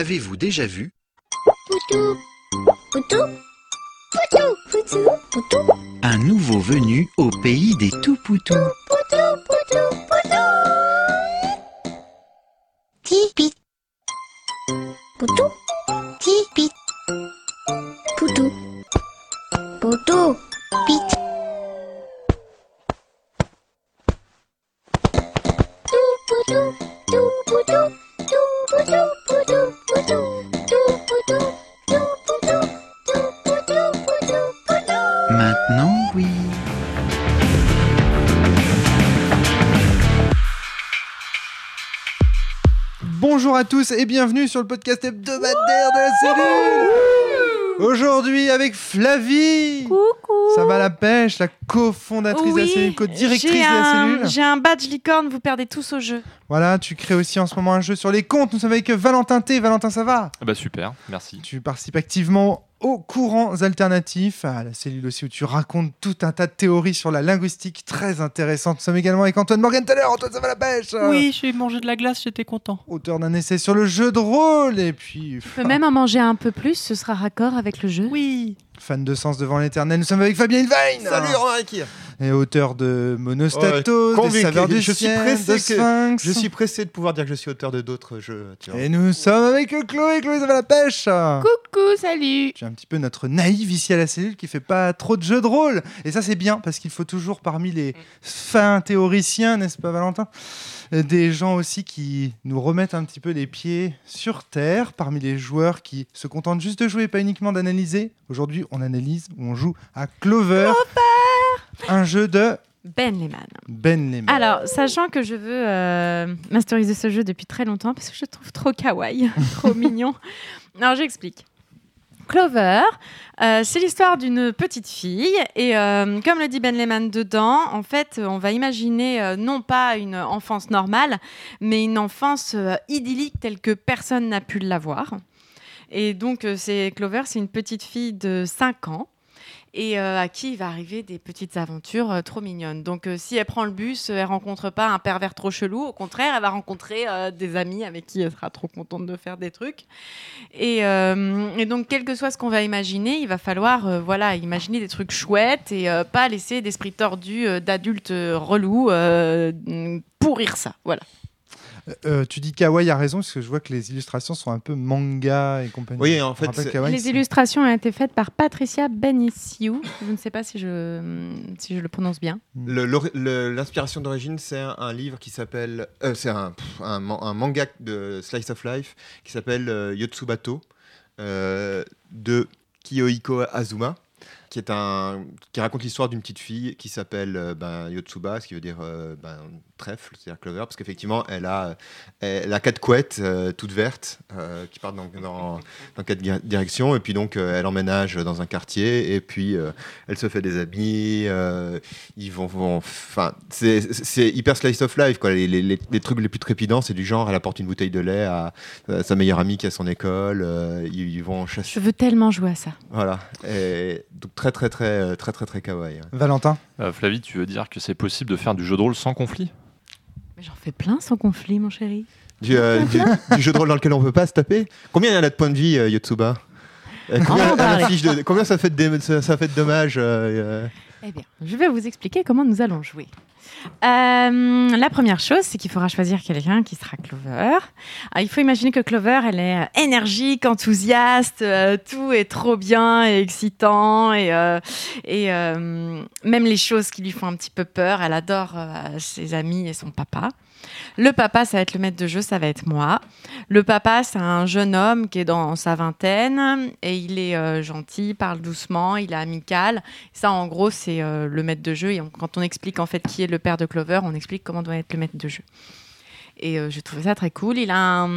Avez-vous déjà vu? Poutou, poutou, poutou, poutou, poutou, un nouveau venu au pays des tout-poutous poutou, poutou, poutou. Tipit. Poutou. Poutou, poutou, pit. Tout poutou, tout poutou, tout poutou, Bonjour à tous et bienvenue sur le podcast hebdomadaire de la cellule. Aujourd'hui avec Flavie. Coucou Ça va la pêche, la cofondatrice de la cellule, co-directrice de j'ai la un- cellule. J'ai un badge licorne, vous perdez tous au jeu. Voilà, tu crées aussi en ce moment un jeu sur les comptes. Nous sommes avec Valentin T. Valentin, ça va? Ah Bah super, merci. Tu participes activement aux courants alternatifs, à la cellule aussi où tu racontes tout un tas de théories sur la linguistique très intéressantes. Nous sommes également avec Antoine Morgan tout à l'heure. Antoine, ça va la pêche Oui, j'ai mangé de la glace, j'étais content. Auteur d'un essai sur le jeu de rôle et puis Tu peux même en manger un peu plus, ce sera raccord avec le jeu. Oui. fan de sens devant l'éternel. Nous sommes avec Fabien Ilvain. Salut Romain Et auteur de Monostatos, Ouais, des saveurs du Je suis ciel, pressé de que- Sphinx. Je suis pressé de pouvoir dire que je suis auteur de d'autres jeux. tu vois. Et nous sommes avec Chloé. Chloé, ça va la pêche Coucou, salut un petit peu notre naïf ici à la cellule qui fait pas trop de jeux de rôle. Et ça, c'est bien parce qu'il faut toujours parmi les fins théoriciens, n'est-ce pas, Valentin Des gens aussi qui nous remettent un petit peu les pieds sur terre, parmi les joueurs qui se contentent juste de jouer, pas uniquement d'analyser. Aujourd'hui, on analyse ou on joue à Clover, un jeu de Ben Lehman. Ben Lehman. Alors, sachant que je veux euh, masteriser ce jeu depuis très longtemps parce que je le trouve trop kawaii, trop mignon. Alors, j'explique. Clover, euh, c'est l'histoire d'une petite fille et euh, comme le dit Ben Lehman dedans, en fait, on va imaginer euh, non pas une enfance normale, mais une enfance idyllique telle que personne n'a pu l'avoir. Et donc, c'est Clover, c'est une petite fille de 5 ans et euh, à qui il va arriver des petites aventures euh, trop mignonnes. Donc, euh, si elle prend le bus, elle rencontre pas un pervers trop chelou. Au contraire, elle va rencontrer des amis avec qui elle sera trop contente de faire des trucs. Et, donc, quel que soit ce qu'on va imaginer, il va falloir voilà, imaginer des trucs chouettes et pas laisser d'esprit tordu d'adultes relous pourrir ça. Voilà. Euh, tu dis Kawaii a raison parce que je vois que les illustrations sont un peu manga et compagnie. Oui, en fait, Kawaii, Les illustrations ont été faites par Patricia Benissiou. Je ne sais pas si je, si je le prononce bien. le- L'inspiration d'origine, c'est un, un livre qui s'appelle. euh, c'est un, un, man- un manga de Slice of Life qui s'appelle euh, Yotsubato euh, de Kiyohiko Azuma. Qui, est un, qui raconte l'histoire d'une petite fille qui s'appelle euh, ben, Yotsuba, ce qui veut dire euh, ben, trèfle, c'est-à-dire clover, parce qu'effectivement, elle a, elle a quatre couettes euh, toutes vertes euh, qui partent dans, dans, dans quatre di- directions, et puis donc euh, elle emménage dans un quartier, et puis euh, elle se fait des amis, euh, ils vont, vont- enfin, c'est c'est hyper slice of life, quoi. Les, les- les- les trucs les plus trépidants, c'est du genre, elle apporte une bouteille de lait à, à sa meilleure amie qui est à son école, euh, ils, ils vont chasser, Je veux tellement jouer à ça. voilà, et donc très très très très très très, très kawaii. hein. Valentin? Euh, Flavie, tu veux dire que c'est possible de faire du jeu de rôle sans conflit? Mais j'en fais plein sans conflit, mon chéri. Du, euh, du- du jeu de rôle dans lequel on peut pas se taper. Combien il y en a de points de vie, euh, Yotsuba? Euh, combien, Oh, bah, de- combien ça fait de, dé- ça, ça fait de dommages Eh bien, je vais vous expliquer comment nous allons jouer. Euh, la première chose, c'est qu'il faudra choisir quelqu'un qui sera Clover. Ah, il faut imaginer que Clover, elle est euh, énergique, enthousiaste, euh, tout est trop bien et excitant, et, euh, et euh, même les choses qui lui font un petit peu peur, elle adore ses amis et son papa. Le papa, ça va être le maître de jeu, ça va être moi. Le papa, c'est un jeune homme qui est dans sa vingtaine et il est euh, gentil, parle doucement, il est amical. Ça, en gros, c'est euh, le maître de jeu. Et quand on explique en fait qui est le père de Clover, on explique comment doit être le maître de jeu. Et euh, je trouvais ça très cool. Il a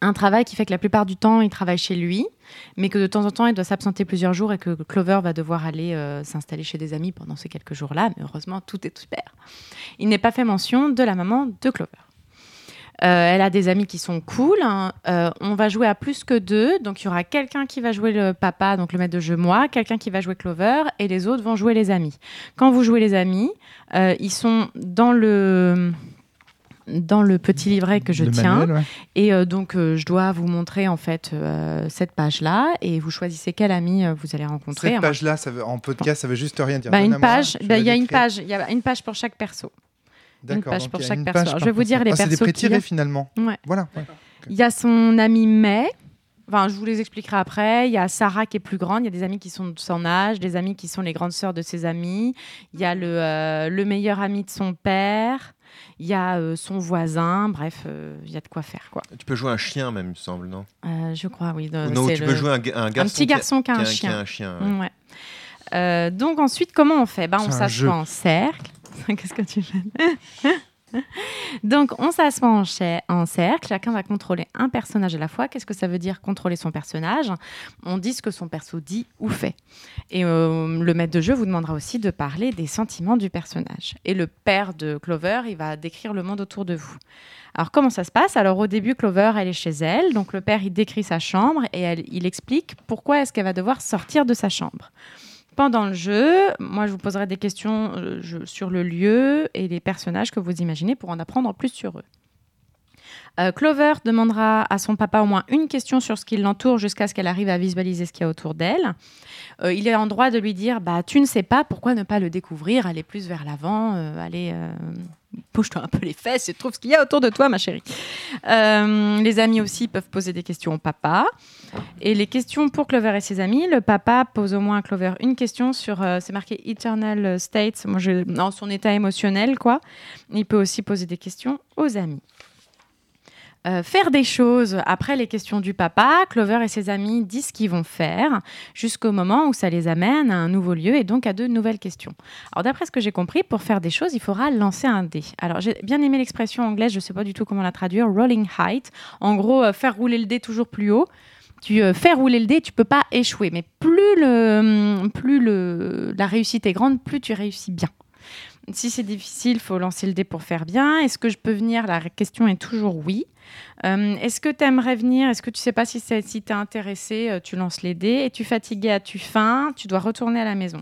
un travail qui fait que la plupart du temps, il travaille chez lui, mais que de temps en temps, il doit s'absenter plusieurs jours et que Clover va devoir aller euh, s'installer chez des amis pendant ces quelques jours-là. Mais heureusement, tout est super. Il n'est pas fait mention de la maman de Clover. Euh, elle a des amis qui sont cool. hein. Euh, on va jouer à plus que deux. Donc, il y aura quelqu'un qui va jouer le papa, donc le maître de jeu, moi, quelqu'un qui va jouer Clover, et les autres vont jouer les amis. Quand vous jouez les amis, ils sont dans le dans le petit livret que je Le tiens. manuel, ouais. Et euh, donc, euh, je dois vous montrer en fait euh, cette page-là et vous choisissez quel ami vous allez rencontrer. Cette page-là, ça veut- en podcast, ça veut juste rien dire. Bah, une page, bah, il y a une page, il y a une page pour chaque perso. D'accord, page donc pour chaque une perso. page je vais vous dire les Ah, C'est des persos prétirés finalement. Ouais. Voilà. ouais. Il y a son ami May. Enfin, je vous les expliquerai après. Il y a Sarah qui est plus grande. Il y a des amis qui sont de son âge, des amis qui sont les grandes sœurs de ses amis. Il y a le, euh, le meilleur ami de son père. Il y a euh, son voisin. Bref, euh, il y a de quoi faire, quoi. Tu peux jouer un chien même, il me semble, non? Euh, je crois, oui. de- Non, tu le- peux jouer un, un garçon. un petit qui a- garçon qui a qui un qui a chien. un chien. ouais. Ouais. Euh, donc ensuite, comment on fait? Bah, On s'assoit en cercle. Qu'est-ce que tu fais? Donc on s'assoit en, en cercle, chacun va contrôler un personnage à la fois. Qu'est-ce que ça veut dire contrôler son personnage? On dit ce que son perso dit ou fait. Et euh, le maître de jeu vous demandera aussi de parler des sentiments du personnage. Et le père de Clover, il va décrire le monde autour de vous. Alors comment ça se passe? Alors au début, Clover, elle est chez elle. Donc le père, il décrit sa chambre et il explique pourquoi est-ce qu'elle va devoir sortir de sa chambre. Pendant le jeu, moi, je vous poserai des questions euh, sur le lieu et les personnages que vous imaginez pour en apprendre plus sur eux. Euh, Clover demandera à son papa au moins une question sur ce qui l'entoure jusqu'à ce qu'elle arrive à visualiser ce qu'il y a autour d'elle. Euh, il est en droit de lui dire bah, Tu ne sais pas, pourquoi ne pas le découvrir Aller plus vers l'avant, euh, aller. euh, Bouge-toi un peu les fesses et trouve ce qu'il y a autour de toi, ma chérie. Les amis aussi peuvent poser des questions au papa. Et les questions pour Clover et ses amis, le papa pose au moins à Clover une question sur, c'est marqué Eternal States, moi son état émotionnel, quoi. Il peut aussi poser des questions aux amis. Euh, faire des choses après les questions du papa, Clover et ses amis disent ce qu'ils vont faire jusqu'au moment où ça les amène à un nouveau lieu et donc à de nouvelles questions. Alors d'après ce que j'ai compris, pour faire des choses, il faudra lancer un dé. Alors j'ai bien aimé l'expression anglaise, je ne sais pas du tout comment la traduire, rolling height. En gros, euh, faire rouler le dé toujours plus haut. Tu euh, fais rouler le dé, tu peux pas échouer. Mais plus, le, plus le, la réussite est grande, plus tu réussis bien. Si c'est difficile, faut lancer le dé pour faire bien. Est-ce que je peux venir? La question est toujours oui. Euh, Est-ce que tu aimerais venir? Est-ce que tu sais pas si, si tu es intéressé Euh, Tu lances les dés. Es-tu fatigué? As-tu faim? Tu dois retourner à la maison.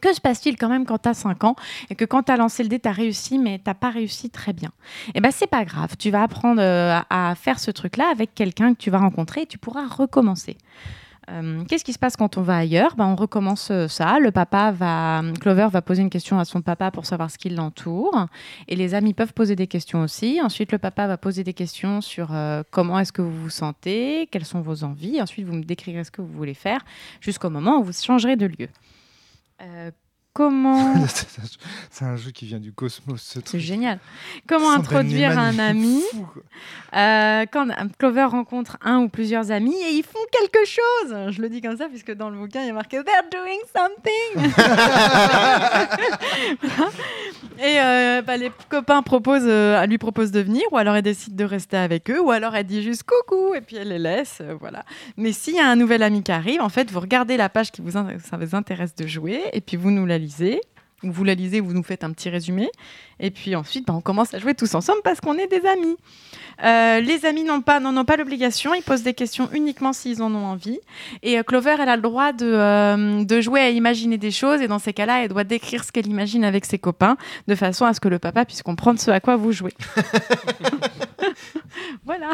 Que se passe-t-il quand même quand tu as 5 ans et que quand tu as lancé le dé, tu as réussi, mais tu pas réussi très bien? Eh bien, c'est pas grave. Tu vas apprendre euh, à faire ce truc-là avec quelqu'un que tu vas rencontrer et tu pourras recommencer. Euh, Qu'est-ce qui se passe quand on va ailleurs? Ben, On recommence euh, ça. Le papa va, Clover va poser une question à son papa pour savoir ce qui l'entoure. Et les amis peuvent poser des questions aussi. Ensuite, le papa va poser des questions sur euh, comment est-ce que vous vous sentez, quelles sont vos envies? Ensuite, vous me décrirez ce que vous voulez faire jusqu'au moment où vous changerez de lieu. Comment c'est un jeu qui vient du cosmos. ce C'est génial. Comment introduire un ami. Euh, Quand Clover rencontre un ou plusieurs amis et ils font quelque chose. Je le dis comme ça puisque dans le bouquin il y a marqué They're doing something. et euh, bah, les copains proposent, euh, lui proposent de venir ou alors elle décide de rester avec eux ou alors elle dit juste coucou et puis elle les laisse. euh, voilà. Mais s'il y a un nouvel ami qui arrive, en fait vous regardez la page qui vous, ça vous intéresse de jouer et puis vous nous la lisez. Ou Vous la lisez, vous nous faites un petit résumé. Et puis ensuite, bah, on commence à jouer tous ensemble parce qu'on est des amis. Euh, les amis n'ont pas, n'en ont pas l'obligation. Ils posent des questions uniquement s'ils en ont envie. Et euh, Clover, elle a le droit de, euh, de jouer à imaginer des choses. Et dans ces cas-là, elle doit décrire ce qu'elle imagine avec ses copains de façon à ce que le papa puisse comprendre ce à quoi vous jouez. voilà.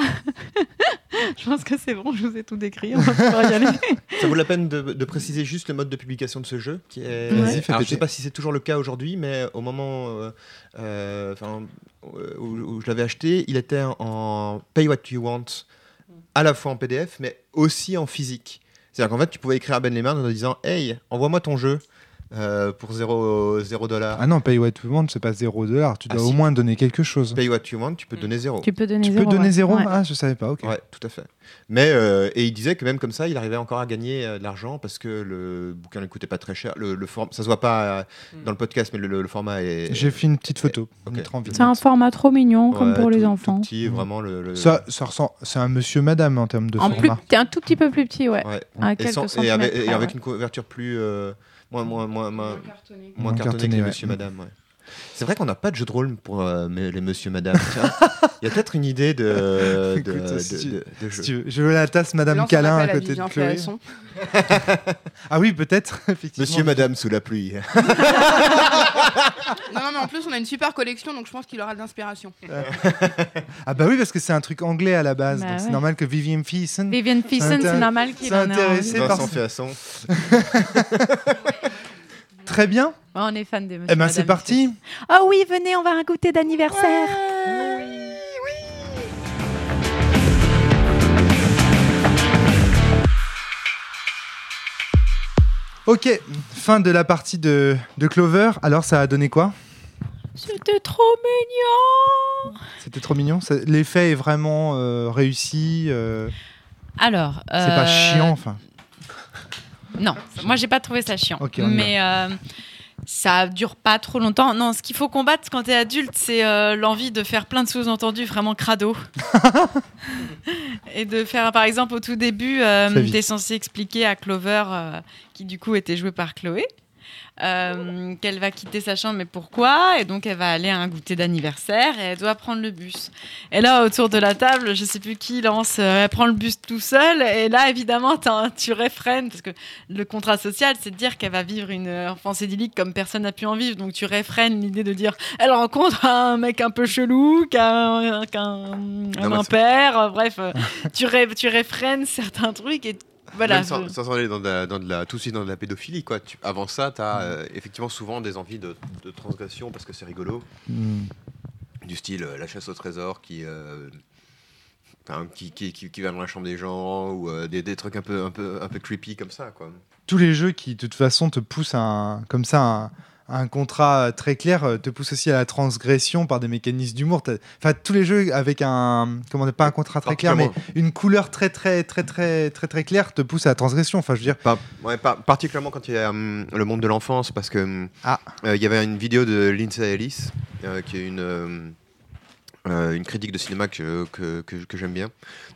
je pense que c'est bon, je vous ai tout décrit. On va pouvoir y aller. Ça vaut la peine de, de préciser juste le mode de publication de ce jeu. Qui est... Alors, je péter. sais pas si c'est toujours le cas aujourd'hui, mais au moment euh, euh, euh, où, où je l'avais acheté, il était en Pay What You Want, à la fois en PDF, mais aussi en physique. C'est-à-dire qu'en fait, tu pouvais écrire à Ben Lehman en disant Hey, envoie-moi ton jeu euh, pour 0 dollars. Ah non, Pay What You Want, c'est pas 0 dollar. Tu Ah, dois si. au moins donner quelque chose. Pay What You Want, tu peux donner 0. Tu peux donner Tu zéro. peux donner ouais. 0 Ouais. Ah, je savais pas, ok. Ouais, tout à fait. Mais euh, et il disait que même comme ça, il arrivait encore à gagner euh, de l'argent parce que le bouquin ne coûtait pas très cher. Le, le form- ça se voit pas euh, dans le podcast, mais le, le- le format est. J'ai fait une petite photo. C'est un format trop mignon, comme Ouais, pour les enfants. Tout petit, Mhm. vraiment le. le- Ça, ça ressemble. C'est un monsieur madame en termes de En plus, format. t'es un tout petit peu plus petit, ouais. Ouais. À Et, sans- avec, et une couverture plus euh, moins moins moins moins, moins Moins cartonnée que cartonnée, les ouais. Monsieur Madame. Ouais. C'est vrai qu'on n'a pas de jeu de rôle pour euh, les monsieur, madame. Il y a peut-être une idée de, de, Écoute, de- si tu- de- de Si jeu. tu veux, je veux la tasse Madame Câlin à côté de Chloé. Ah oui, peut-être, effectivement. Monsieur, madame, sous la pluie. Non, non, mais en plus, on a une super collection, donc je pense qu'il aura de l'inspiration. Ah bah oui, parce que c'est un truc anglais à la base, Bah donc c'est normal que Vivian Thiessen... Vivian intér- c'est normal qu'il en ait intéressé envie. par Vincent. Très bien. On est fan des monsieur Eh ben c'est parti. Oh oui, venez, on va un goûter d'anniversaire. Ok, fin de la partie de, de Clover. Alors ça a donné quoi? C'était trop mignon. C'était trop mignon. L'effet est vraiment euh, réussi. euh, Alors, C'est pas euh, chiant, enfin. Non, moi j'ai pas trouvé ça chiant. Mais euh, ça dure pas trop longtemps. Non, ce qu'il faut combattre quand t'es adulte, c'est euh, l'envie de faire plein de sous-entendus vraiment crado. Et de faire, par exemple, au tout début, euh, t'es censé expliquer à Clover, euh, qui du coup était jouée par Chloé, euh, qu'elle va quitter sa chambre, mais pourquoi? Et donc elle va aller à un goûter d'anniversaire et elle doit prendre le bus. Et là, autour de la table, je sais plus qui lance, euh, elle prend le bus tout seul. Et là, évidemment, tu réfrènes, parce que le contrat social, c'est de dire qu'elle va vivre une enfance idyllique comme personne n'a pu en vivre. Donc tu réfrènes l'idée de dire, elle rencontre un mec un peu chelou, qui a un, qui a un- un impère. euh, Bref, euh, tu, ré- tu réfrènes certains trucs et voilà. Même sans, je- sans aller dans de, la, dans de la- tout de suite dans de la pédophilie. Quoi. Tu- avant ça, tu as effectivement souvent des envies de, de transgression parce que c'est rigolo. Hmm. Du style euh, la chasse au trésor qui, euh, qui, qui, qui, qui va dans la chambre des gens ou euh, des, des trucs un peu, un, peu, un peu creepy comme ça. Quoi. Tous les jeux qui, de toute façon, te poussent à un, comme ça un, un contrat très clair, euh, te poussent aussi à la transgression par des mécanismes d'humour. Enfin, tous les jeux avec un, comment dire, pas un contrat très clair, mais une couleur très très très très très très claire te pousse à la transgression. Enfin, je veux dire, ouais, particulièrement quand il y a hum, le monde de l'enfance, parce que hum, Ah. euh, il y avait une vidéo de Lindsay Ellis, euh, qui est une, euh, euh, une critique de cinéma que, que, que- que j'aime bien,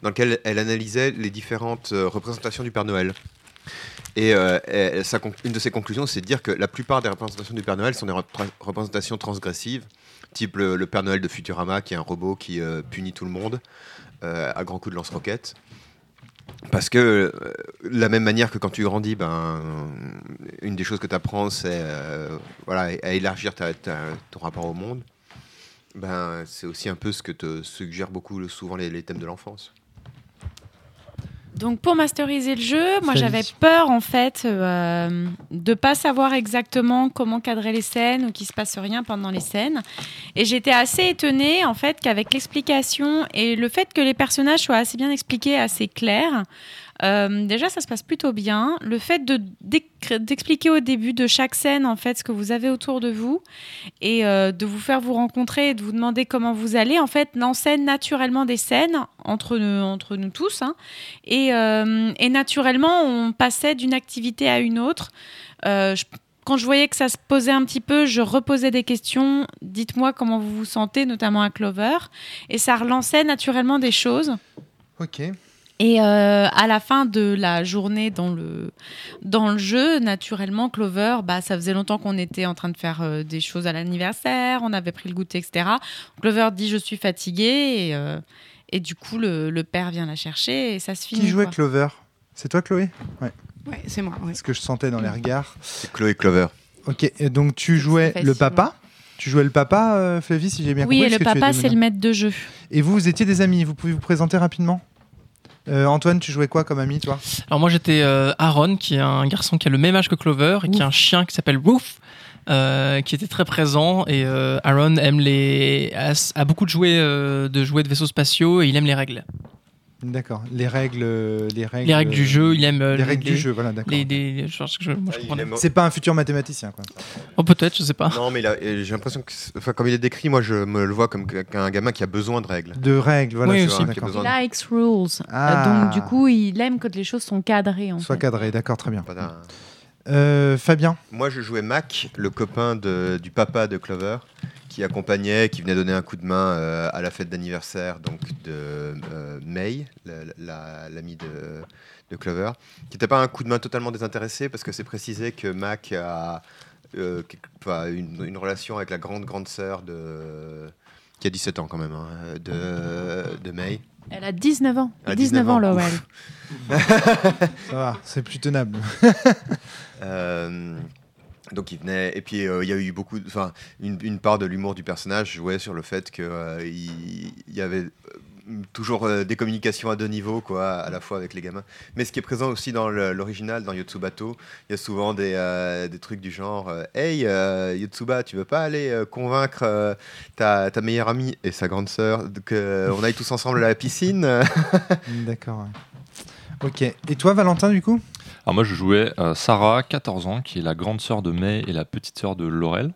dans laquelle elle analysait les différentes euh, représentations du Père Noël. Et euh, une de ses conclusions, c'est de dire que la plupart des représentations du Père Noël sont des repr- représentations transgressives, type le, Père Noël de Futurama, qui est un robot qui euh, punit tout le monde euh, à grands coups de lance-roquettes. Parce que, euh, la même manière que quand tu grandis, ben, une des choses que tu apprends, c'est voilà, à élargir ta- ton rapport au monde. Ben, c'est aussi un peu ce que te suggèrent beaucoup souvent les thèmes de l'enfance. Donc pour masteriser le jeu, moi j'avais peur en fait euh, de pas savoir exactement comment cadrer les scènes ou qu'il se passe rien pendant les scènes. Et j'étais assez étonnée en fait qu'avec l'explication et le fait que les personnages soient assez bien expliqués, assez clairs, euh, déjà ça se passe plutôt bien. Le fait d'expliquer au début de chaque scène en fait ce que vous avez autour de vous et euh, de vous faire vous rencontrer et de vous demander comment vous allez en fait l'enseigne naturellement des scènes entre nous, entre nous tous. hein. Et, euh, et naturellement, on passait d'une activité à une autre. Quand je voyais que ça se posait un petit peu, je reposais des questions. Dites-moi comment vous vous sentez, notamment à Clover. Et ça relançait naturellement des choses. ok. Et euh, à la fin de la journée dans le, dans le jeu, naturellement, Clover, bah, ça faisait longtemps qu'on était en train de faire euh, des choses à l'anniversaire, on avait pris le goûter, etc. Clover dit Je suis fatiguée. Et, euh, et du coup, le, le père vient la chercher et ça se finit. Qui jouait quoi. Clover? C'est toi, Chloé? Ouais, c'est moi. ouais. Ce que je sentais dans les regards. C'est Chloé Clover. Ok, et donc tu jouais le papa? Tu jouais le papa, euh, Flavie, si j'ai bien Oui, compris et le papa, c'est le maître de jeu. Et vous, vous étiez des amis. Vous pouvez vous présenter rapidement? Euh, Antoine, tu jouais quoi comme ami, toi? Alors moi j'étais euh, Aaron, qui est un garçon qui a le même âge que Clover et qui a un chien qui s'appelle Woof, euh, qui était très présent. Et euh, Aaron aime les a, a beaucoup de jouets euh, de jouets de vaisseaux spatiaux et il aime les règles. D'accord. Les règles, euh, les règles. Les règles du jeu, il aime euh, Les règles du jeu, voilà, d'accord. Les, les- je pense que je- moi, je il comprenais. aime- C'est pas un futur mathématicien, quoi. Oh peut-être, je sais pas. Non, mais il j'ai l'impression que, enfin, comme il est décrit, moi je me le vois comme qu'un gamin qui a besoin de règles. De règles, voilà. Oui, c'est aussi. de- likes rules. Ah. donc, du coup, il aime quand les choses sont cadrées. En Soit fait. cadré, d'accord, très bien. Euh, Fabien, Moi, je jouais Mac, le copain de- du papa de Clover, qui accompagnait, qui venait donner un coup de main euh, à la fête d'anniversaire donc de euh, May, la- la- l'amie de, de Clover, qui n'était pas un coup de main totalement désintéressé parce que c'est précisé que Mac a euh, une, une relation avec la grande grande sœur de qui a 17 ans quand même hein, de, de May. Elle a 19 ans. Elle a 19 ans, 19 ans, Lowell. Ça va, c'est plus tenable. Donc il venait et puis euh, il y a eu beaucoup, enfin une, une part de l'humour du personnage jouait sur le fait que euh, il, y avait euh, toujours des communications à deux niveaux quoi, à la fois avec les gamins. Mais ce qui est présent aussi dans l'original, dans Yotsubato, il y a souvent des, des trucs du genre euh, Hey Yotsuba, tu veux pas aller convaincre ta, ta meilleure amie et sa grande sœur qu'on aille tous ensemble à la piscine? D'accord. Ok. Et toi, Valentin, du coup? Alors moi je jouais euh, Sarah, 14 ans, qui est la grande sœur de May et la petite sœur de Laurel,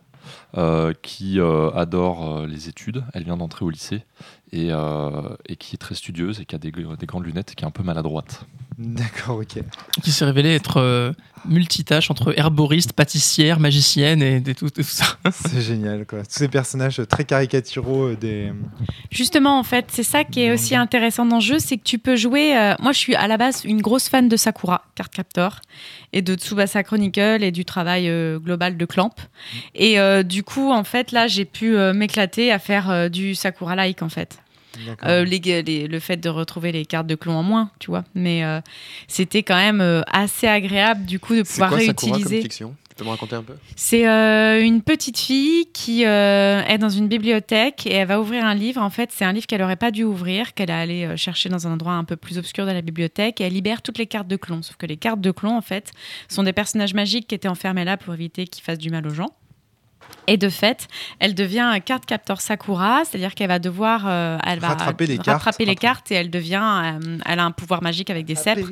euh, qui euh, adore euh, les études. Elle vient d'entrer au lycée et, euh, et qui est très studieuse et qui a des, des grandes lunettes et qui est un peu maladroite. D'accord, ok. Qui s'est révélé être euh, multitâche entre herboriste, pâtissière, magicienne et, et tout, tout ça. C'est génial, quoi. Tous ces personnages très caricaturaux euh, des. Justement, en fait, c'est ça qui est aussi intéressant dans le jeu, c'est que tu peux jouer. euh, moi, je suis à la base une grosse fan de Sakura, Card Captor, et de Tsubasa Chronicle et du travail euh, global de Clamp. Et euh, du coup, en fait, là, j'ai pu euh, m'éclater à faire euh, du Sakura-like, en fait. Euh, les, les- le fait de retrouver les cartes de clon en moins, tu vois. Mais euh, c'était quand même euh, assez agréable, du coup, de pouvoir quoi Sakura comme réutiliser. fiction? Tu peux me raconter un peu? C'est une petite fille qui est dans une bibliothèque et elle va ouvrir un livre. En fait, c'est un livre qu'elle n'aurait pas dû ouvrir, qu'elle a allé chercher dans un endroit un peu plus obscur de la bibliothèque. Et elle libère toutes les cartes de clon. Sauf que les cartes de clon, en fait, sont des personnages magiques qui étaient enfermés là pour éviter qu'ils fassent du mal aux gens. Et de fait, elle devient un carte captor Sakura, c'est-à-dire qu'elle va devoir, euh, elle va Rattraper les cartes. rattraper les Rattraper. cartes et elle devient, euh, elle a un pouvoir magique avec des sceptres.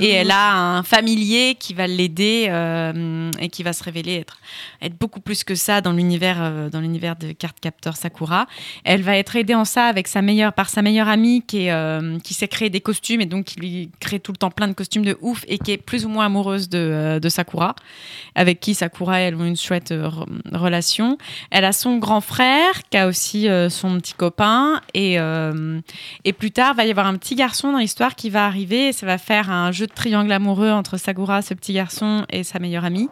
Et elle a un familier qui va l'aider euh, et qui va se révéler être, être beaucoup plus que ça dans l'univers dans l'univers de Card Captor Sakura. Elle va être aidée en ça avec sa meilleure par sa meilleure amie qui est, qui sait créer des costumes et donc qui lui crée tout le temps plein de costumes de ouf et qui est plus ou moins amoureuse de, de Sakura, avec qui Sakura et elle ont une chouette euh, re- relation. Elle a son grand frère qui a aussi euh, son petit copain et euh, et plus tard, va y avoir un petit garçon dans l'histoire qui va arriver et ça va faire un jeu de triangle amoureux entre Sakura, ce petit garçon, et sa meilleure amie.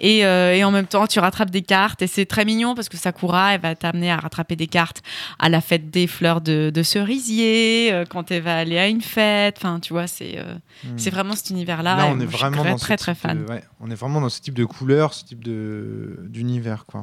Et, euh, et en même temps, tu rattrapes des cartes et c'est très mignon parce que Sakura, elle va t'amener à rattraper des cartes à la fête des fleurs de, de cerisier, quand elle va aller à une fête. Enfin, tu vois, c'est Hmm. c'est vraiment cet univers-là. Là, on est vraiment très, dans très, ce très type fan. de- ouais, on est vraiment dans ce type de couleur, ce type d'univers, quoi.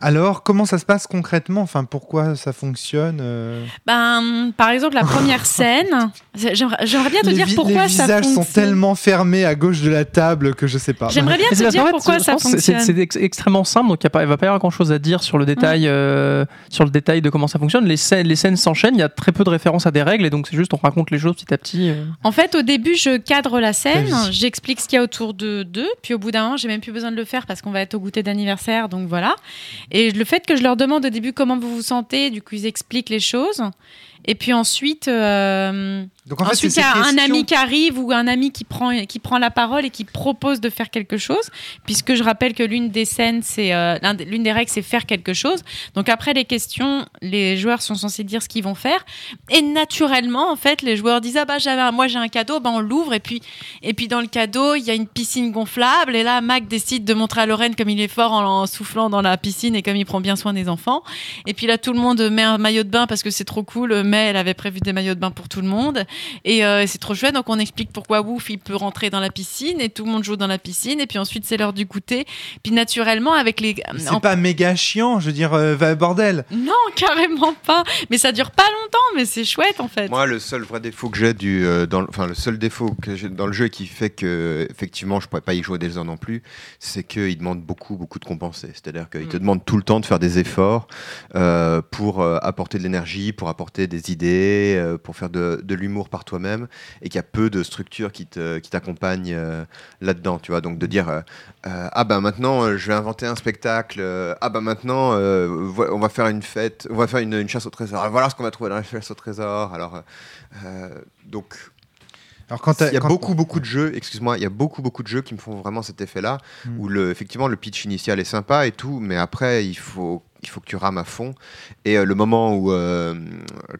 Alors, comment ça se passe concrètement? Enfin, pourquoi ça fonctionne euh? Ben, par exemple, la première scène, j'aimerais bien te les, dire pourquoi les ça visages fonctionne. sont tellement fermés à gauche de la table que je sais pas. J'aimerais bien te dire pourquoi ça fonctionne. C'est ex- extrêmement simple, donc il ne va pas y avoir grand chose à dire sur le détail, euh, sur le détail de comment ça fonctionne. Les scènes, les scènes s'enchaînent, il y a très peu de références à des règles, et donc c'est juste on raconte les choses petit à petit. euh. En fait, au début, je cadre la scène, j'explique ce qu'il y a autour de d'eux, puis au bout d'un moment, j'ai même plus besoin de le faire parce qu'on va être au goûter d'anniversaire, donc voilà. Et le fait que je leur demande au début comment vous vous sentez, du coup, ils expliquent les choses. Et puis ensuite, euh, Donc en fait, ensuite il y a un ami qui arrive ou un ami qui prend, qui prend la parole et qui propose de faire quelque chose, puisque je rappelle que l'une des scènes, c'est euh, l'une des règles, c'est faire quelque chose. Donc après les questions, les joueurs sont censés dire ce qu'ils vont faire, et naturellement, en fait, les joueurs disent ah bah j'avais, moi j'ai un cadeau, bah on l'ouvre et puis et puis dans le cadeau il y a une piscine gonflable et là Mac décide de montrer à Lorraine comme il est fort en, en soufflant dans la piscine comme il prend bien soin des enfants. Et puis là tout le monde met un maillot de bain parce que c'est trop cool. Mais elle avait prévu des maillots de bain pour tout le monde et euh, c'est trop chouette. Donc on explique pourquoi Wouf il peut rentrer dans la piscine et tout le monde joue dans la piscine et puis ensuite c'est l'heure du goûter. Puis naturellement avec les en- C'est pas méga chiant, je veux dire, euh, va bordel. non carrément pas. Mais ça dure pas longtemps mais c'est chouette en fait. Moi, le seul vrai défaut que j'ai du, euh, dans, le- enfin le seul défaut que j'ai dans le jeu et qui fait que effectivement je pourrais pas y jouer des heures non plus, c'est qu'il demande beaucoup beaucoup de compenser. C'est-à-dire qu'il te demande tout le temps de faire des efforts euh, pour euh, apporter de l'énergie, pour apporter des idées, euh, pour faire de, l'humour par toi-même, et qu'il y a peu de structures qui qui t'accompagnent euh, là-dedans. Tu vois, donc de dire ah ben maintenant je vais inventer un spectacle, ah ben maintenant on va faire une fête, on va faire une, chasse au trésor. Voilà ce qu'on va trouver dans la chasse au trésor. Alors donc Alors quand t'as- il y a quand- beaucoup beaucoup de jeux, excuse-moi, il y a beaucoup beaucoup de jeux qui me font vraiment cet effet-là Mm. où le effectivement le pitch initial est sympa et tout, mais après il faut qu'il faut que tu rames à fond. Et euh, le moment où euh,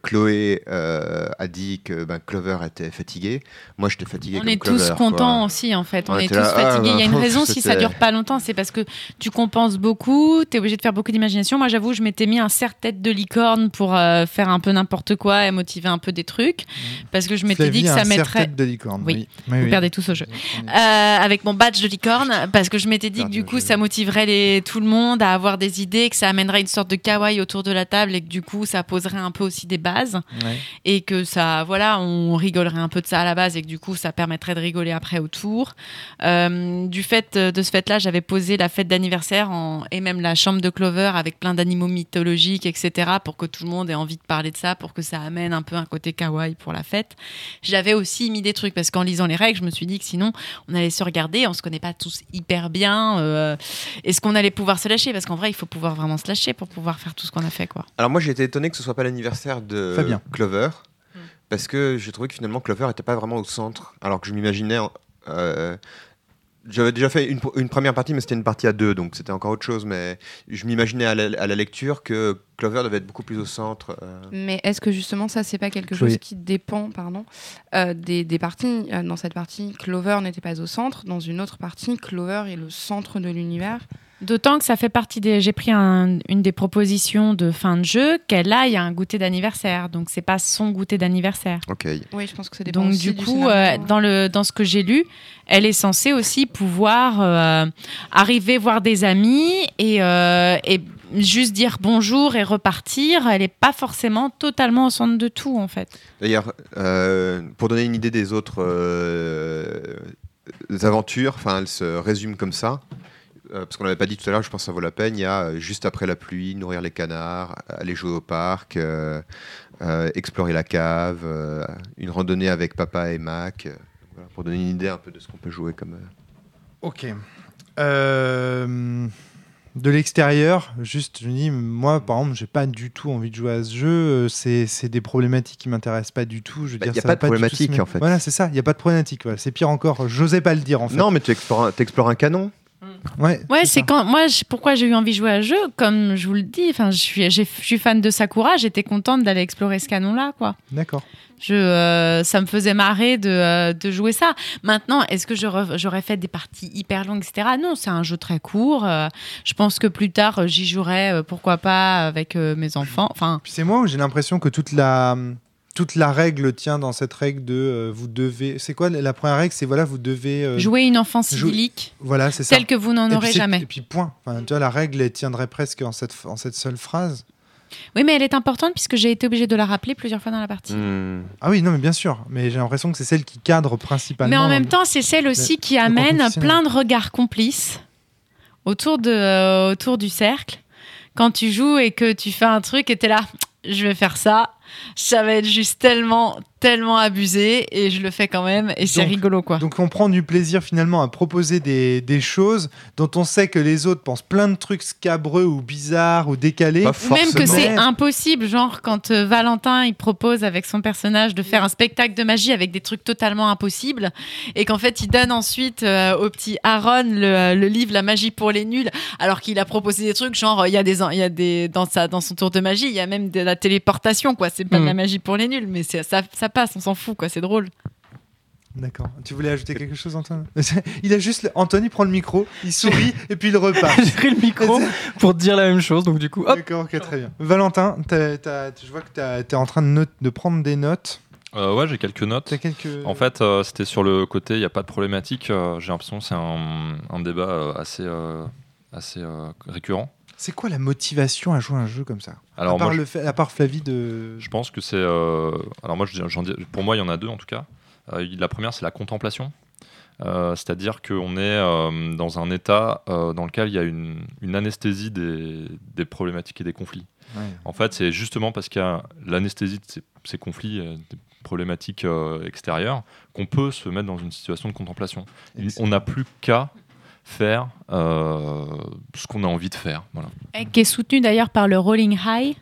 Chloé euh, a dit que ben, Clover était fatiguée, moi j'étais fatigué On comme est Clover, tous contents quoi. aussi, en fait. On On est tous là, ah, fatigués. Il y a une raison si ça dure pas longtemps. C'est parce que tu compenses beaucoup, tu es obligé de faire beaucoup d'imagination. Moi, j'avoue, je m'étais mis un serre-tête de licorne pour euh, faire un peu n'importe quoi et motiver un peu des trucs. Parce que je m'étais dit que a ça un mettrait. serre-tête de licorne. Oui. Vous oui. perdez tous au jeu. Euh, avec mon badge de licorne, parce que je m'étais dit que du coup, jeu. ça motiverait les, tout le monde à avoir des idées, que ça amènerait une sorte de kawaii autour de la table et que du coup, ça poserait un peu aussi des bases Ouais. et que ça, voilà, on rigolerait un peu de ça à la base et que du coup, ça permettrait de rigoler après autour. Euh, du fait de ce fait-là, j'avais posé la fête d'anniversaire en- et même la chambre de Clover avec plein d'animaux mythologiques, etc., pour que tout le monde ait envie de parler de ça, pour que ça amène un peu un côté kawaii pour la fête. J'avais aussi mis des trucs parce qu'en lisant les règles, je me suis dit que sinon, on allait se regarder, on se connaît pas tous hyper bien. euh, Est-ce qu'on allait pouvoir se lâcher? Parce qu'en vrai, il faut pouvoir vraiment se lâcher pour pouvoir faire tout ce qu'on a fait, quoi. Alors moi j'ai été étonné que ce soit pas l'anniversaire de Fabien. Clover, Hmm. parce que j'ai trouvé que finalement Clover était pas vraiment au centre, alors que je m'imaginais... euh, j'avais déjà fait une, une première partie, mais c'était une partie à deux, donc c'était encore autre chose. Mais je m'imaginais à, la, à la lecture que Clover devait être beaucoup plus au centre. euh. Mais est-ce que justement ça c'est pas quelque chose qui dépend pardon euh, des, des parties Euh, Dans cette partie, Clover n'était pas au centre. Dans une autre partie, Clover est le centre de l'univers. D'autant que ça fait partie des. J'ai pris un- une des propositions de fin de jeu qu'elle a, il y a un goûter d'anniversaire. Donc c'est pas son goûter d'anniversaire. Ok. Oui, je pense que ça dépend Donc aussi du coup, euh, dans le dans ce que j'ai lu, elle est censée aussi pouvoir euh, arriver voir des amis et, euh, et juste dire bonjour et repartir. Elle n'est pas forcément totalement au centre de tout en fait. D'ailleurs, euh, pour donner une idée des autres euh, aventures, enfin, elles se résument comme ça. Euh, parce qu'on l'avait pas dit tout à l'heure, je pense que ça vaut la peine. Il y a euh, juste après la pluie, nourrir les canards, aller jouer au parc, euh, euh, explorer la cave, euh, une randonnée avec papa et Mac. voilà, pour donner une idée un peu de ce qu'on peut jouer comme. Ok. De l'extérieur, juste, je me dis, moi, par exemple, j'ai pas du tout envie de jouer à ce jeu. C'est des problématiques qui m'intéressent pas du tout. Je veux Bah, dire, y a ça pas de du tout se problématique, en fait. Voilà, c'est ça. Il y a pas de problématique. voilà. C'est pire encore. J'osais pas le dire en fait. Non, mais tu explores un canon. Ouais. Ouais, c'est quand moi je- pourquoi j'ai eu envie de jouer à ce jeu, comme je vous le dis. Enfin, je suis j'ai- je suis fan de Sakura. J'étais contente d'aller explorer ce canon là, quoi. D'accord. Je, euh, ça me faisait marrer de, euh, de jouer ça. Maintenant, est-ce que j'aurais fait des parties hyper longues, etc. Non, c'est un jeu très court. euh, je pense que plus tard, j'y jouerai, euh, pourquoi pas, avec euh, mes enfants. Enfin, c'est moi où j'ai l'impression que toute la toute la règle tient dans cette règle de euh, vous devez. C'est quoi la première règle? C'est voilà, vous devez. euh, jouer une enfance jou- idyllique, Voilà, c'est ça. telle que vous n'en aurez jamais. Et puis point. Enfin, tu vois, la règle elle tiendrait presque en cette en cette seule phrase. Oui, mais elle est importante puisque j'ai été obligée de la rappeler plusieurs fois dans la partie. Hmm. Ah oui, non, mais bien sûr. Mais j'ai l'impression que c'est celle qui cadre principalement. Mais en même temps, c'est celle aussi qui amène plein de regards complices autour, de, euh, autour du cercle. Quand tu joues et que tu fais un truc et t'es là, je vais faire ça, ça va être juste tellement, tellement abusé et je le fais quand même et c'est rigolo quoi. Donc on prend du plaisir finalement à proposer des, des choses dont on sait que les autres pensent plein de trucs scabreux ou bizarres ou décalés. Ou même que c'est impossible, genre quand euh, Valentin il propose avec son personnage de faire un spectacle de magie avec des trucs totalement impossibles et qu'en fait il donne ensuite euh, au petit Aaron le, le livre La magie pour les nuls alors qu'il a proposé des trucs genre il y a des il y a des dans sa dans son tour de magie il y a même de la téléportation quoi c'est pas de Mm. la magie pour les nuls mais ça ça passe on s'en fout quoi c'est drôle. D'accord. Tu voulais ajouter quelque chose, Antoine? Il a juste. le- Antoine, il prend le micro, il sourit et puis il repart. J'ai pris le micro pour dire la même chose, donc du coup, hop. D'accord, ok, très bien. Valentin, je vois que tu es en train de, note- de prendre des notes. Euh, ouais, j'ai quelques notes. Quelques. En fait, euh, c'était sur le côté, il n'y a pas de problématique. euh, j'ai l'impression que c'est un, un débat euh, assez, euh, assez euh, récurrent. C'est quoi la motivation à jouer à un jeu comme ça Alors à, part moi, le fait- à part Flavie de. Je pense que c'est. euh, Alors, moi, je- j'en dis- pour moi, il y en a deux en tout cas. Euh, la première, c'est la contemplation. Euh, C'est-à-dire qu'on est dans un état dans lequel il y a une, une anesthésie des, des problématiques et des conflits. Ouais. En fait, c'est justement parce qu'il y a l'anesthésie de ces, ces conflits, des problématiques extérieures, qu'on peut se mettre dans une situation de contemplation. On n'a plus qu'à faire euh, ce qu'on a envie de faire. Voilà. Et qui est soutenu d'ailleurs par le rolling high,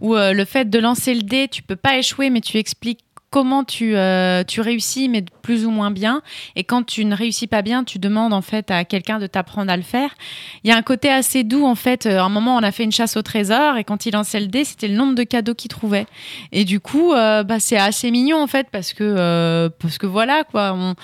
où euh, le fait de lancer le dé, tu peux pas échouer, mais tu expliques comment tu, euh, tu réussis, mais plus ou moins bien. Et quand tu ne réussis pas bien, tu demandes en fait à quelqu'un de t'apprendre à le faire. Il y a un côté assez doux en fait. À un moment, on a fait une chasse au trésor et quand il lançait le dé, c'était le nombre de cadeaux qu'il trouvait. Et du coup, bah, c'est assez mignon en fait parce que parce que voilà quoi. On...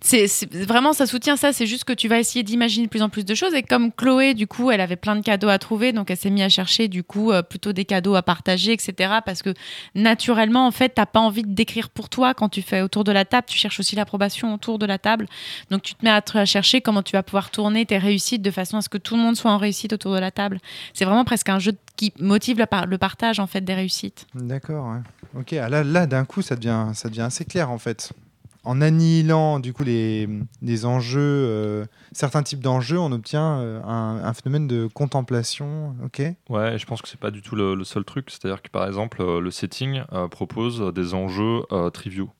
C'est vraiment ça soutient ça. C'est juste que tu vas essayer d'imaginer de plus en plus de choses. Et comme Chloé, du coup, elle avait plein de cadeaux à trouver, donc elle s'est mise à chercher du coup euh, plutôt des cadeaux à partager, etc. Parce que naturellement, en fait, t'as pas envie de décrire pour toi quand tu fais autour de la table. Tu cherches aussi l'approbation autour de la table. Donc tu te mets à, chercher comment tu vas pouvoir tourner tes réussites de façon à ce que tout le monde soit en réussite autour de la table. C'est vraiment presque un jeu qui motive le, par- le partage en fait des réussites. D'accord. Ok. ah là, là d'un coup, ça devient, ça devient assez clair en fait. En annihilant du coup les, enjeux, euh, certains types d'enjeux, on obtient euh, un, phénomène de contemplation. Ok? Ouais, je pense que c'est pas du tout le, seul truc. C'est-à-dire que par exemple, euh, le setting propose des enjeux triviaux.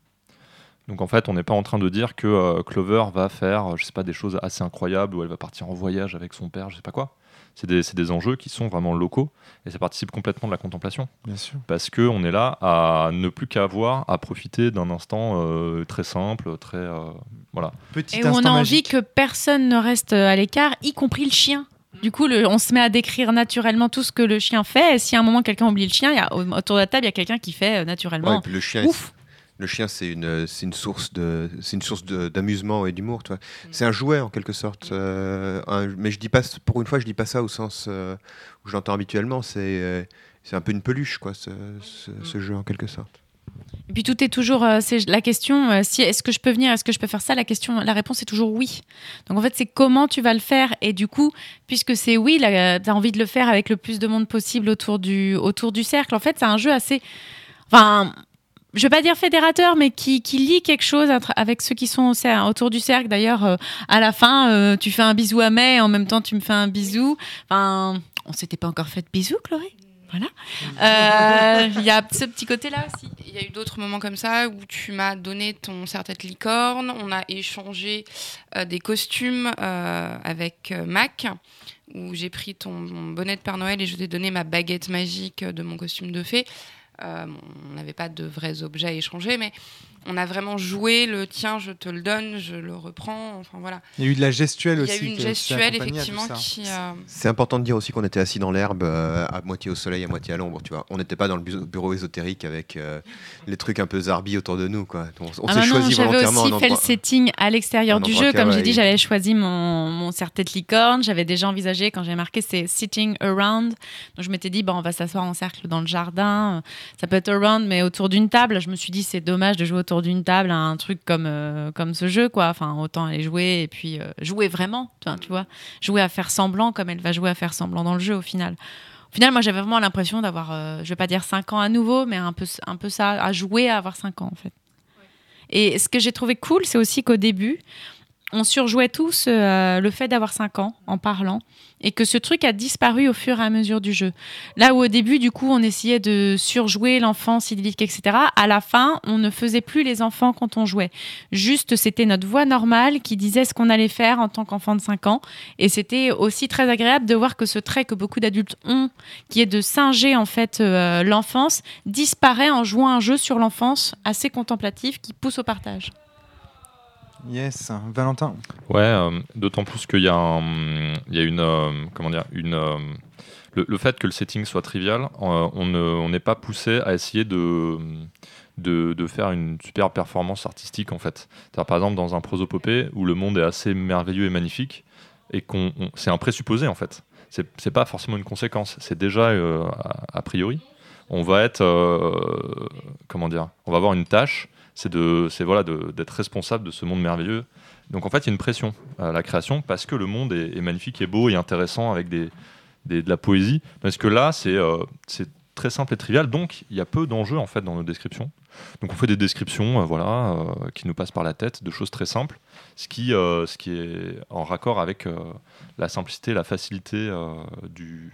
Donc en fait, on n'est pas en train de dire que Clover va faire, je sais pas, des choses assez incroyables ou elle va partir en voyage avec son père, je sais pas quoi. C'est des, c'est des enjeux qui sont vraiment locaux et ça participe complètement de la contemplation Bien sûr. parce que on est là à ne plus qu'avoir à profiter d'un instant euh, très simple, très euh, voilà. Petit Et où on a envie que personne ne reste à l'écart, y compris le chien. Du coup, le- on se met à décrire naturellement tout ce que le chien fait. Et si à un moment quelqu'un oublie le chien, il y a, autour de la table, il y a quelqu'un qui fait euh, Ouais, naturellement. et puis le chien, Ouf. Le chien, c'est une, c'est une source de, c'est une source d'amusement et d'humour, toi. C'est un jouet en quelque sorte. euh, un- mais je dis pas, pour une fois, je dis pas ça au sens euh, où j'entends habituellement. C'est, euh, c'est un peu une peluche, quoi, ce, ce- ce jeu en quelque sorte. Et puis tout est toujours, euh, c'est la question, euh, si est-ce que je peux venir, est-ce que je peux faire ça La question, la réponse est toujours oui. Donc en fait, c'est comment tu vas le faire. Et du coup, puisque c'est oui, tu as envie de le faire avec le plus de monde possible autour du, autour du cercle. En fait, c'est un jeu assez, enfin, je vais pas dire fédérateur, mais qui, qui lie quelque chose avec ceux qui sont autour du cercle. D'ailleurs, euh, à la fin, euh, tu fais un bisou à May, en même temps, tu me fais un bisou. Enfin, on s'était pas encore fait de bisous, Chloé? Voilà. Euh, Il y a ce petit côté-là aussi. Il y a eu d'autres moments comme ça où tu m'as donné ton serre-tête licorne, on a échangé des costumes avec Mac, où j'ai pris ton bonnet de Père Noël et je t'ai donné ma baguette magique de mon costume de fée. Euh, on n'avait pas de vrais objets à échanger, mais on a vraiment joué le tiens, je te le donne, je le reprends. Enfin voilà. Il y a eu de la gestuelle Il aussi. y a eu une gestuelle effectivement qui. euh, C'est important de dire aussi qu'on était assis dans l'herbe, euh, à moitié au soleil, à moitié à l'ombre. Tu vois, on n'était pas dans le bu- bureau ésotérique avec euh, les trucs un peu zarbi autour de nous, quoi. On, on Ah s'est choisi j'avais aussi fait le setting à l'extérieur du jeu. Comme j'ai dit, j'avais choisi mon, mon serre-tête licorne. J'avais déjà envisagé, quand j'ai marqué, c'est sitting around. Donc je m'étais dit, bon, on va s'asseoir en cercle dans le jardin. Ça peut être around, mais autour d'une table. Je me suis dit, c'est dommage de jouer autour d'une table à un truc comme, euh, comme ce jeu, quoi. Enfin, autant aller jouer et puis euh, jouer vraiment, tu vois. Jouer à faire semblant comme elle va jouer à faire semblant dans le jeu au final. Au final, moi, j'avais vraiment l'impression d'avoir, euh, je vais pas dire 5 ans à nouveau, mais un peu, un peu ça, à jouer à avoir 5 ans, en fait. Et ce que j'ai trouvé cool, c'est aussi qu'au début, on surjouait tous euh, le fait d'avoir 5 ans en parlant et que ce truc a disparu au fur et à mesure du jeu. Là où au début, du coup, on essayait de surjouer l'enfance idyllique, etc., à la fin, on ne faisait plus les enfants quand on jouait. Juste, c'était notre voix normale qui disait ce qu'on allait faire en tant qu'enfant de 5 ans. Et c'était aussi très agréable de voir que ce trait que beaucoup d'adultes ont, qui est de singer en fait euh, l'enfance, disparaît en jouant un jeu sur l'enfance assez contemplatif qui pousse au partage. Yes, Valentin. Ouais, euh, d'autant plus qu'il y y a une, euh, comment dire, une, euh, le, fait que le setting soit trivial, on ne- on n'est pas poussé à essayer de, de, faire une super performance artistique en fait. Par exemple dans un prosopopée où le monde est assez merveilleux et magnifique et qu'on, on- c'est un présupposé en fait. C'est, pas forcément une conséquence, c'est déjà a, a priori. On va être, comment dire, on va avoir une tâche, c'est de, c'est voilà, d'être responsable de ce monde merveilleux donc en fait, il y a une pression à la création parce que le monde est, magnifique et beau et intéressant avec des, des- de la poésie. Parce que là, c'est euh, très simple et trivial, donc il y a peu d'enjeux en fait dans nos descriptions. Donc on fait des descriptions, euh, voilà, euh, qui nous passent par la tête, de choses très simples, ce qui, euh, ce qui est en raccord avec la simplicité, la facilité du,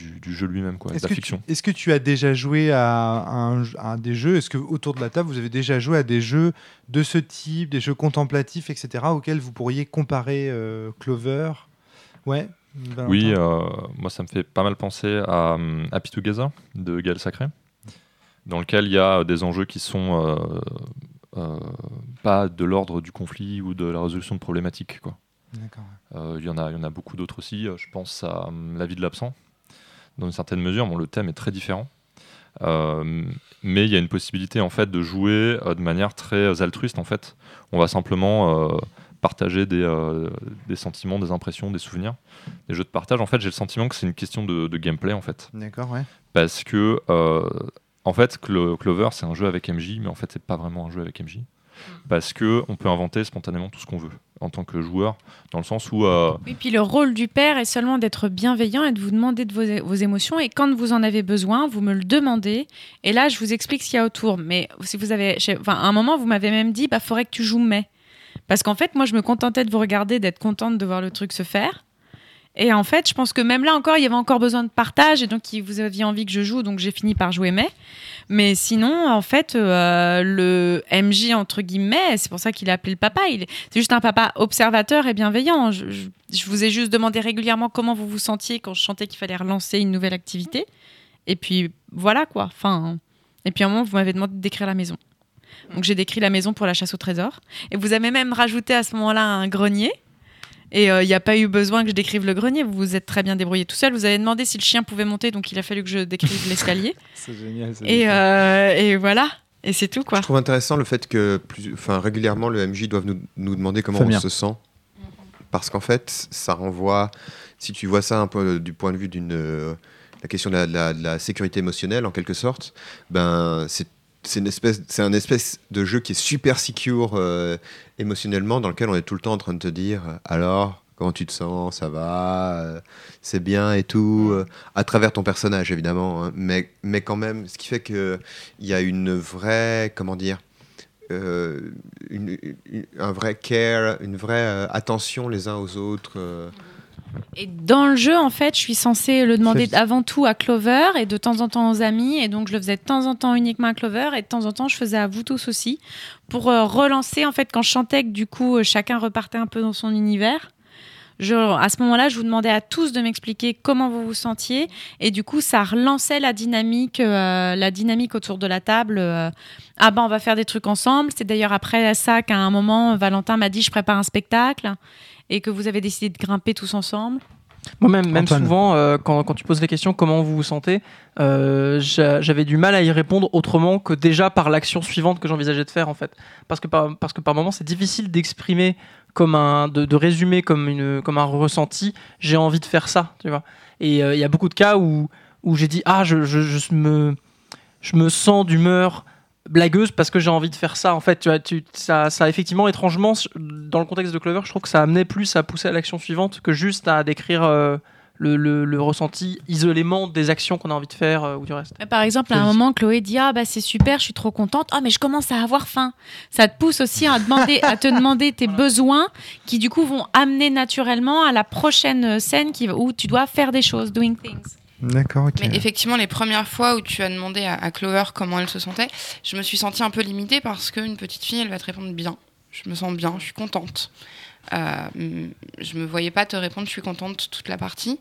du, du jeu lui-même, quoi, de la fiction. est-ce que tu as déjà joué à, un, à des jeux? Est-ce que autour de la table, vous avez déjà joué à des jeux de ce type, des jeux contemplatifs, etc., auxquels vous pourriez comparer euh, Clover? Ouais. Valentin Oui, euh, moi ça me fait pas mal penser à euh, Happy Together de Gaël Sacré. dans lequel il y a des enjeux qui sont euh, pas de l'ordre du conflit ou de la résolution de problématiques. Quoi. Euh, Il y, en a- y en a beaucoup d'autres aussi. Je pense à La vie de l'absent. Dans une certaine mesure, bon, le thème est très différent. Euh, mais il y a une possibilité en fait de jouer euh, de manière très altruiste. En fait, on va simplement euh, partager des, des sentiments, des impressions, des souvenirs, des jeux de partage. En fait, j'ai le sentiment que c'est une question de, de gameplay en fait, D'accord, ouais. parce que en fait, Clo- Clover c'est un jeu avec MJ, mais en fait, c'est pas vraiment un jeu avec MJ. Parce que on peut inventer spontanément tout ce qu'on veut en tant que joueur, dans le sens où euh, Et puis le rôle du père est seulement d'être bienveillant et de vous demander de vos, émotions. Et quand vous en avez besoin, vous me le demandez. Et là, je vous explique ce qu'il y a autour. Mais si vous avez, enfin, à un moment, vous m'avez même dit, bah, faudrait que tu joues mais. Parce qu'en fait, moi, je me contentais de vous regarder, d'être contente de voir le truc se faire. Et en fait, je pense que même là encore, il y avait encore besoin de partage. Et donc, vous aviez envie que je joue, donc j'ai fini par jouer mais. Mais sinon, en fait, euh, le MJ, entre guillemets, c'est pour ça qu'il a appelé le papa. Il, c'est juste un papa observateur et bienveillant. Je vous ai juste demandé régulièrement comment vous vous sentiez quand je chantais qu'il fallait relancer une nouvelle activité. Et puis voilà quoi. Enfin, et puis à un moment, vous m'avez demandé de décrire la maison. Donc j'ai décrit la maison pour la chasse au trésor. Et vous avez même rajouté à ce moment-là un grenier. Et il n'y a pas eu besoin que je décrive le grenier. Vous vous êtes très bien débrouillé tout seul. Vous avez demandé si le chien pouvait monter, donc il a fallu que je décrive l'escalier. C'est génial. Et, euh, et voilà. Et c'est tout quoi. Je trouve intéressant le fait que plus, enfin, régulièrement le MJ doive nous, nous demander comment on se sent. Parce qu'en fait, ça renvoie, si tu vois ça un peu du point de vue d'une euh, la question de la, de la- de la sécurité émotionnelle en quelque sorte, ben c'est c'est une espèce, c'est un espèce de jeu qui est super secure euh, émotionnellement, dans lequel on est tout le temps en train de te dire alors comment tu te sens, ça va, euh, c'est bien et tout, euh, à travers ton personnage évidemment, hein, mais mais quand même, ce qui fait que il y a une vraie, comment dire, une- une- un vrai care, une vraie attention les uns aux autres. Et dans le jeu, en fait, je suis censée le demander avant tout à Clover et de temps en temps aux amis. Et donc, je le faisais de temps en temps uniquement à Clover et de temps en temps, je faisais à vous tous aussi pour euh, relancer. En fait, quand je chantais, que du coup, euh, chacun repartait un peu dans son univers. Je, à ce moment-là, je vous demandais à tous de m'expliquer comment vous vous sentiez. Et du coup, ça relançait la dynamique, euh, la dynamique autour de la table. euh, ah ben, on va faire des trucs ensemble. C'est d'ailleurs après ça qu'à un moment, Valentin m'a dit, je prépare un spectacle. Et que vous avez décidé de grimper tous ensemble. Moi-même, même Antoine. souvent, euh, quand, quand tu poses les questions, comment vous vous sentez, euh, j'a- j'avais du mal à y répondre autrement que déjà par l'action suivante que j'envisageais de faire, en fait. Parce que par, parce que par moments, c'est difficile d'exprimer, comme un, de, de résumer comme, une, comme un ressenti. J'ai envie de faire ça, tu vois. Et euh, il y a beaucoup de cas où, où j'ai dit, ah, je, je, je me, je me sens d'humeur blagueuse parce que j'ai envie de faire ça en fait tu vois tu, ça, ça effectivement étrangement dans le contexte de Clover je trouve que ça amenait plus à pousser à l'action suivante que juste à décrire euh, le, le- le ressenti isolément des actions qu'on a envie de faire euh, ou du reste Par exemple, à un moment, Chloé dit Ah, bah c'est super, je suis trop contente. Ah, mais je commence à avoir faim. Ça te pousse aussi à, demander, à te demander tes besoins qui, du coup, vont amener naturellement à la prochaine scène qui, où tu dois faire des choses, doing things. D'accord, ok. Mais effectivement, les premières fois où tu as demandé à, à Clover comment elle se sentait, je me suis sentie un peu limitée parce qu'une petite fille, elle va te répondre bien. Je me sens bien, je suis contente. Euh, je me voyais pas te répondre, je suis contente toute la partie.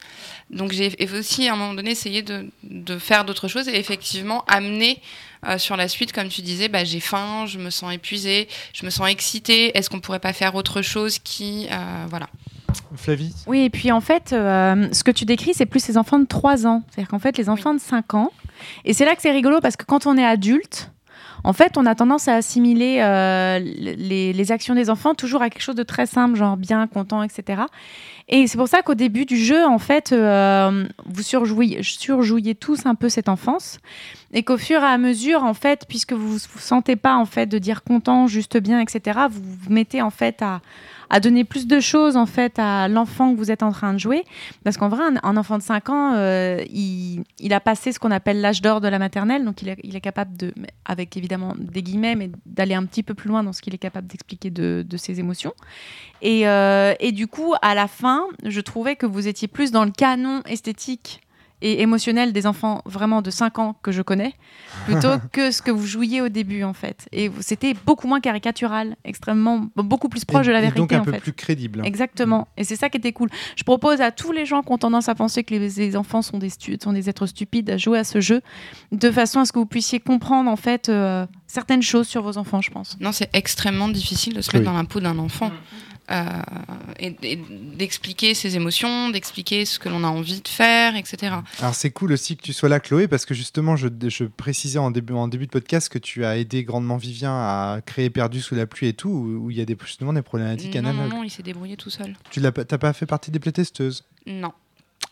Donc j'ai aussi à un moment donné essayé de, faire d'autres choses et effectivement amener euh, sur la suite, comme tu disais, bah, j'ai faim, je me sens épuisée, je me sens excitée. Est-ce qu'on pourrait pas faire autre chose qui, euh, voilà. Oui, et puis en fait, euh, ce que tu décris, c'est plus les enfants de 3 ans. C'est-à-dire qu'en fait, les enfants de 5 ans. Et c'est là que c'est rigolo parce que quand on est adulte, en fait, on a tendance à assimiler euh, les, actions des enfants toujours à quelque chose de très simple, genre bien, content, etc. Et c'est pour ça qu'au début du jeu, en fait, euh, vous surjouiez, surjouiez tous un peu cette enfance. Et qu'au fur et à mesure, en fait, puisque vous ne vous sentez pas, en fait, de dire content, juste bien, etc., vous vous mettez, en fait, à, à donner plus de choses, en fait, à l'enfant que vous êtes en train de jouer. Parce qu'en vrai, un, enfant de 5 ans, euh, il, il a passé ce qu'on appelle l'âge d'or de la maternelle. Donc, il est, il est capable de, avec évidemment des guillemets, mais d'aller un petit peu plus loin dans ce qu'il est capable d'expliquer de, de ses émotions. Et, euh, et du coup, à la fin, je trouvais que vous étiez plus dans le canon esthétique et émotionnel des enfants vraiment de 5 ans que je connais, plutôt que ce que vous jouiez au début en fait. Et c'était beaucoup moins caricatural, extrêmement beaucoup plus proche Et- de la et vérité donc un en peu fait. plus crédible. Exactement. Et c'est ça qui était cool. Je propose à tous les gens qui ont tendance à penser que les, les enfants sont des, sont des êtres stupides à jouer à ce jeu, de façon à ce que vous puissiez comprendre en fait euh, certaines choses sur vos enfants, je pense. Non, c'est extrêmement difficile de se Oui. mettre dans la peau d'un enfant. Euh, et et d'expliquer ses émotions, d'expliquer ce que l'on a envie de faire, etc. Alors c'est cool aussi que tu sois là, Chloé, parce que justement, je, je précisais en début, en début de podcast que tu as aidé grandement Vivien à créer Perdu sous la pluie et tout, où où il y a des, justement des problématiques Non, non, analogues. non, il s'est débrouillé tout seul. Tu l'as pas, fait partie des playtesteuses? Non.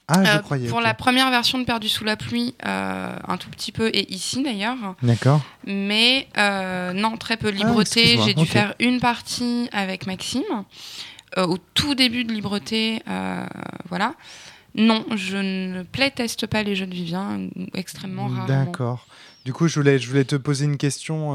Ah, je Euh, croyais. pour la première version de Perdu sous la pluie, euh, un tout petit peu, et ici d'ailleurs. D'accord. Mais euh, non, très peu. Libreté, Ah, j'ai dû faire une partie avec Maxime. au tout début de Libreté, voilà. Non, je ne playteste pas les jeux de Vivien, extrêmement rarement. D'accord. Du coup, je voulais, je voulais te poser une question.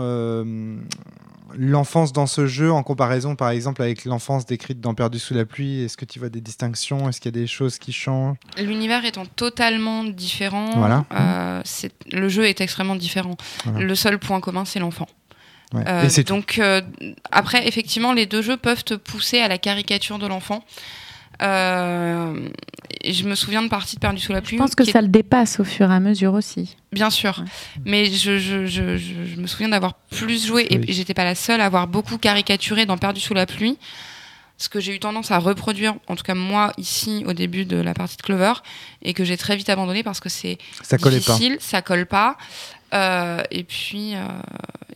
L'enfance dans ce jeu, en comparaison par exemple avec l'enfance décrite dans Perdu sous la pluie, est-ce que tu vois des distinctions? Est-ce qu'il y a des choses qui changent? L'univers étant totalement différent, Voilà. euh, le jeu est extrêmement différent. Voilà. Le seul point commun, c'est l'enfant. Ouais. Euh, donc euh, après, effectivement, les deux jeux peuvent te pousser à la caricature de l'enfant. Euh, et je me souviens de parties de Perdu sous la pluie. Je pense que ça le dépasse au fur et à mesure aussi. Bien sûr. Ouais. Mais je, je, je, je, je me souviens d'avoir plus joué, et Oui. j'étais pas la seule à avoir beaucoup caricaturé dans Perdu sous la pluie. Ce que j'ai eu tendance à reproduire, en tout cas moi, ici, au début de la partie de Clover, et que j'ai très vite abandonné parce que c'est Ça collait pas. difficile, ça colle pas. Euh, et, puis, euh,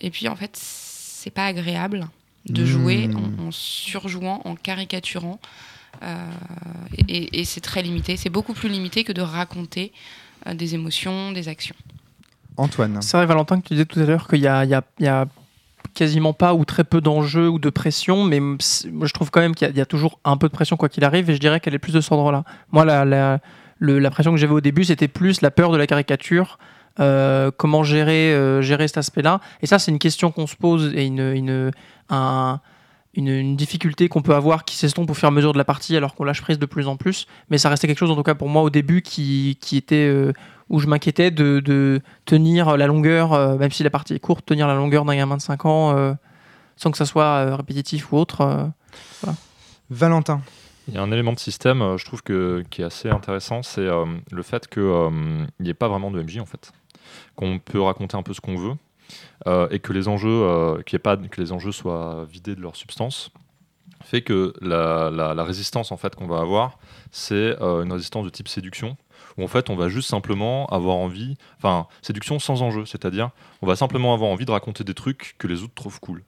et puis, en fait, c'est pas agréable de Mmh. jouer en, en surjouant, en caricaturant. Euh, et c'est très limité. C'est beaucoup plus limité que de raconter euh, des émotions, des actions. Antoine. C'est vrai, Valentin, que tu disais tout à l'heure qu'il y a, il y a- il y a quasiment pas ou très peu d'enjeux ou de pression, mais je trouve quand même qu'il y, a- il y a toujours un peu de pression quoi qu'il arrive, et je dirais qu'elle est plus de cet ordre-là. Moi, la, la, le- la pression que j'avais au début, c'était plus la peur de la caricature, euh, comment gérer, euh, gérer cet aspect-là. Et ça, c'est une question qu'on se pose et une, une, un- une, une difficulté qu'on peut avoir qui s'estompe au fur et à mesure de la partie alors qu'on lâche prise de plus en plus. Mais ça restait quelque chose, en tout cas pour moi, au début, qui, qui était. euh, où je m'inquiétais de, de tenir la longueur, euh, même si la partie est courte, tenir la longueur d'un gamin de 5 ans euh, sans que ça soit euh, répétitif ou autre. euh. Valentin. Il y a un élément de système, euh, je trouve, que, qui est assez intéressant, c'est euh, le fait qu'il n'y ait pas vraiment de MJ, en fait. Qu'on peut raconter un peu ce qu'on veut, et que les, enjeux, euh, ait pas, que les enjeux soient vidés de leur substance, fait que la, résistance en fait, qu'on va avoir, c'est euh, une résistance de type séduction, où en fait on va juste simplement avoir envie, enfin, séduction sans enjeu, c'est-à-dire on va simplement avoir envie de raconter des trucs que les autres trouvent cool.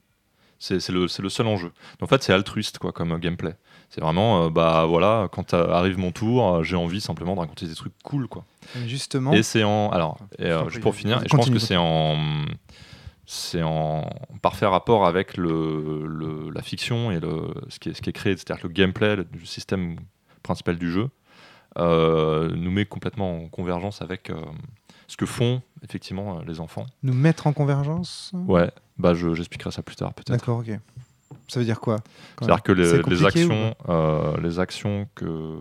C'est le, le seul enjeu. En fait, c'est altruiste quoi, comme euh, gameplay. C'est vraiment, euh, bah voilà, quand arrive mon tour, euh, j'ai envie simplement de raconter des trucs cool, quoi. Justement. Et c'est en, alors, et, euh, juste pour finir, je pense que c'est en, c'est en parfait rapport avec le, le- la fiction et le, ce, qui est, ce qui est créé, c'est-à-dire que le gameplay le, du système principal du jeu nous met complètement en convergence avec ce que font effectivement les enfants. Nous mettre en convergence? Ouais, bah je- j'expliquerai ça plus tard peut-être. D'accord, ok. Ça veut dire quoi C'est-à-dire que les, les actions, euh, les actions que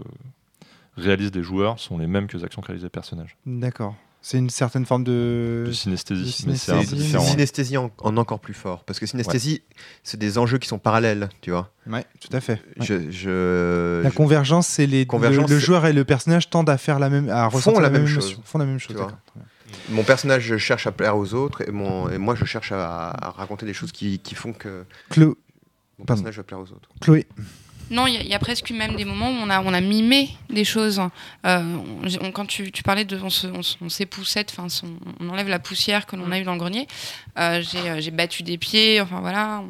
réalisent des joueurs sont les mêmes que les actions que réalisent les personnages. D'accord. C'est une certaine forme de. De synesthésie, de mais c'est un peu synesthésie. différent. Synesthésie en, en encore plus fort. Parce que synesthésie, c'est des enjeux qui sont parallèles, tu vois. Ouais, tout à fait. Ouais. Je, je- La je- convergence, c'est les Convergence, le, joueur et le personnage tendent à faire la même, à ressentir la même émotion. chose. Font la même chose. mon personnage cherche à plaire aux autres et, mon, et moi je cherche à, à raconter des choses qui, qui font que mon Pardon. personnage va plaire aux autres. Chloé. Non, il y, a- il y a presque même des moments où on a, on a mimé des choses. Euh, on- j'ai- on- quand tu, tu parlais de on se- on se- on s'époussette, enfin on enlève la poussière que l'on a eu dans le grenier. Euh, j'ai, euh, j'ai battu des pieds, enfin voilà.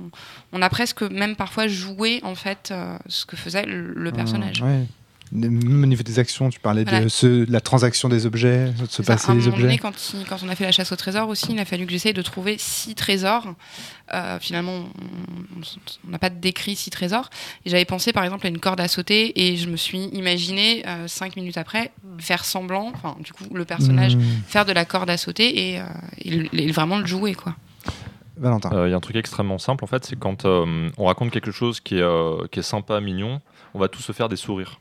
On, on a presque même parfois joué en fait euh, ce que faisait le, le personnage. Ah, ouais. Même au niveau des actions, tu parlais de, Voilà. ce- de la transaction des objets, de se passer les moment donné, objets. quand, il- quand on a fait la chasse au trésor aussi, il a fallu que j'essaye de trouver six trésors. Euh, finalement, on- n'a pas décrit six trésors. Et j'avais pensé par exemple à une corde à sauter et je me suis imaginé euh, cinq minutes après faire semblant, enfin du coup le personnage Mmh. faire de la corde à sauter et, euh, et vraiment le jouer quoi. Valentin. Euh, Il y a un truc extrêmement simple en fait, c'est quand euh, on raconte quelque chose qui est, euh, qui est sympa, mignon, on va tous se faire des sourires.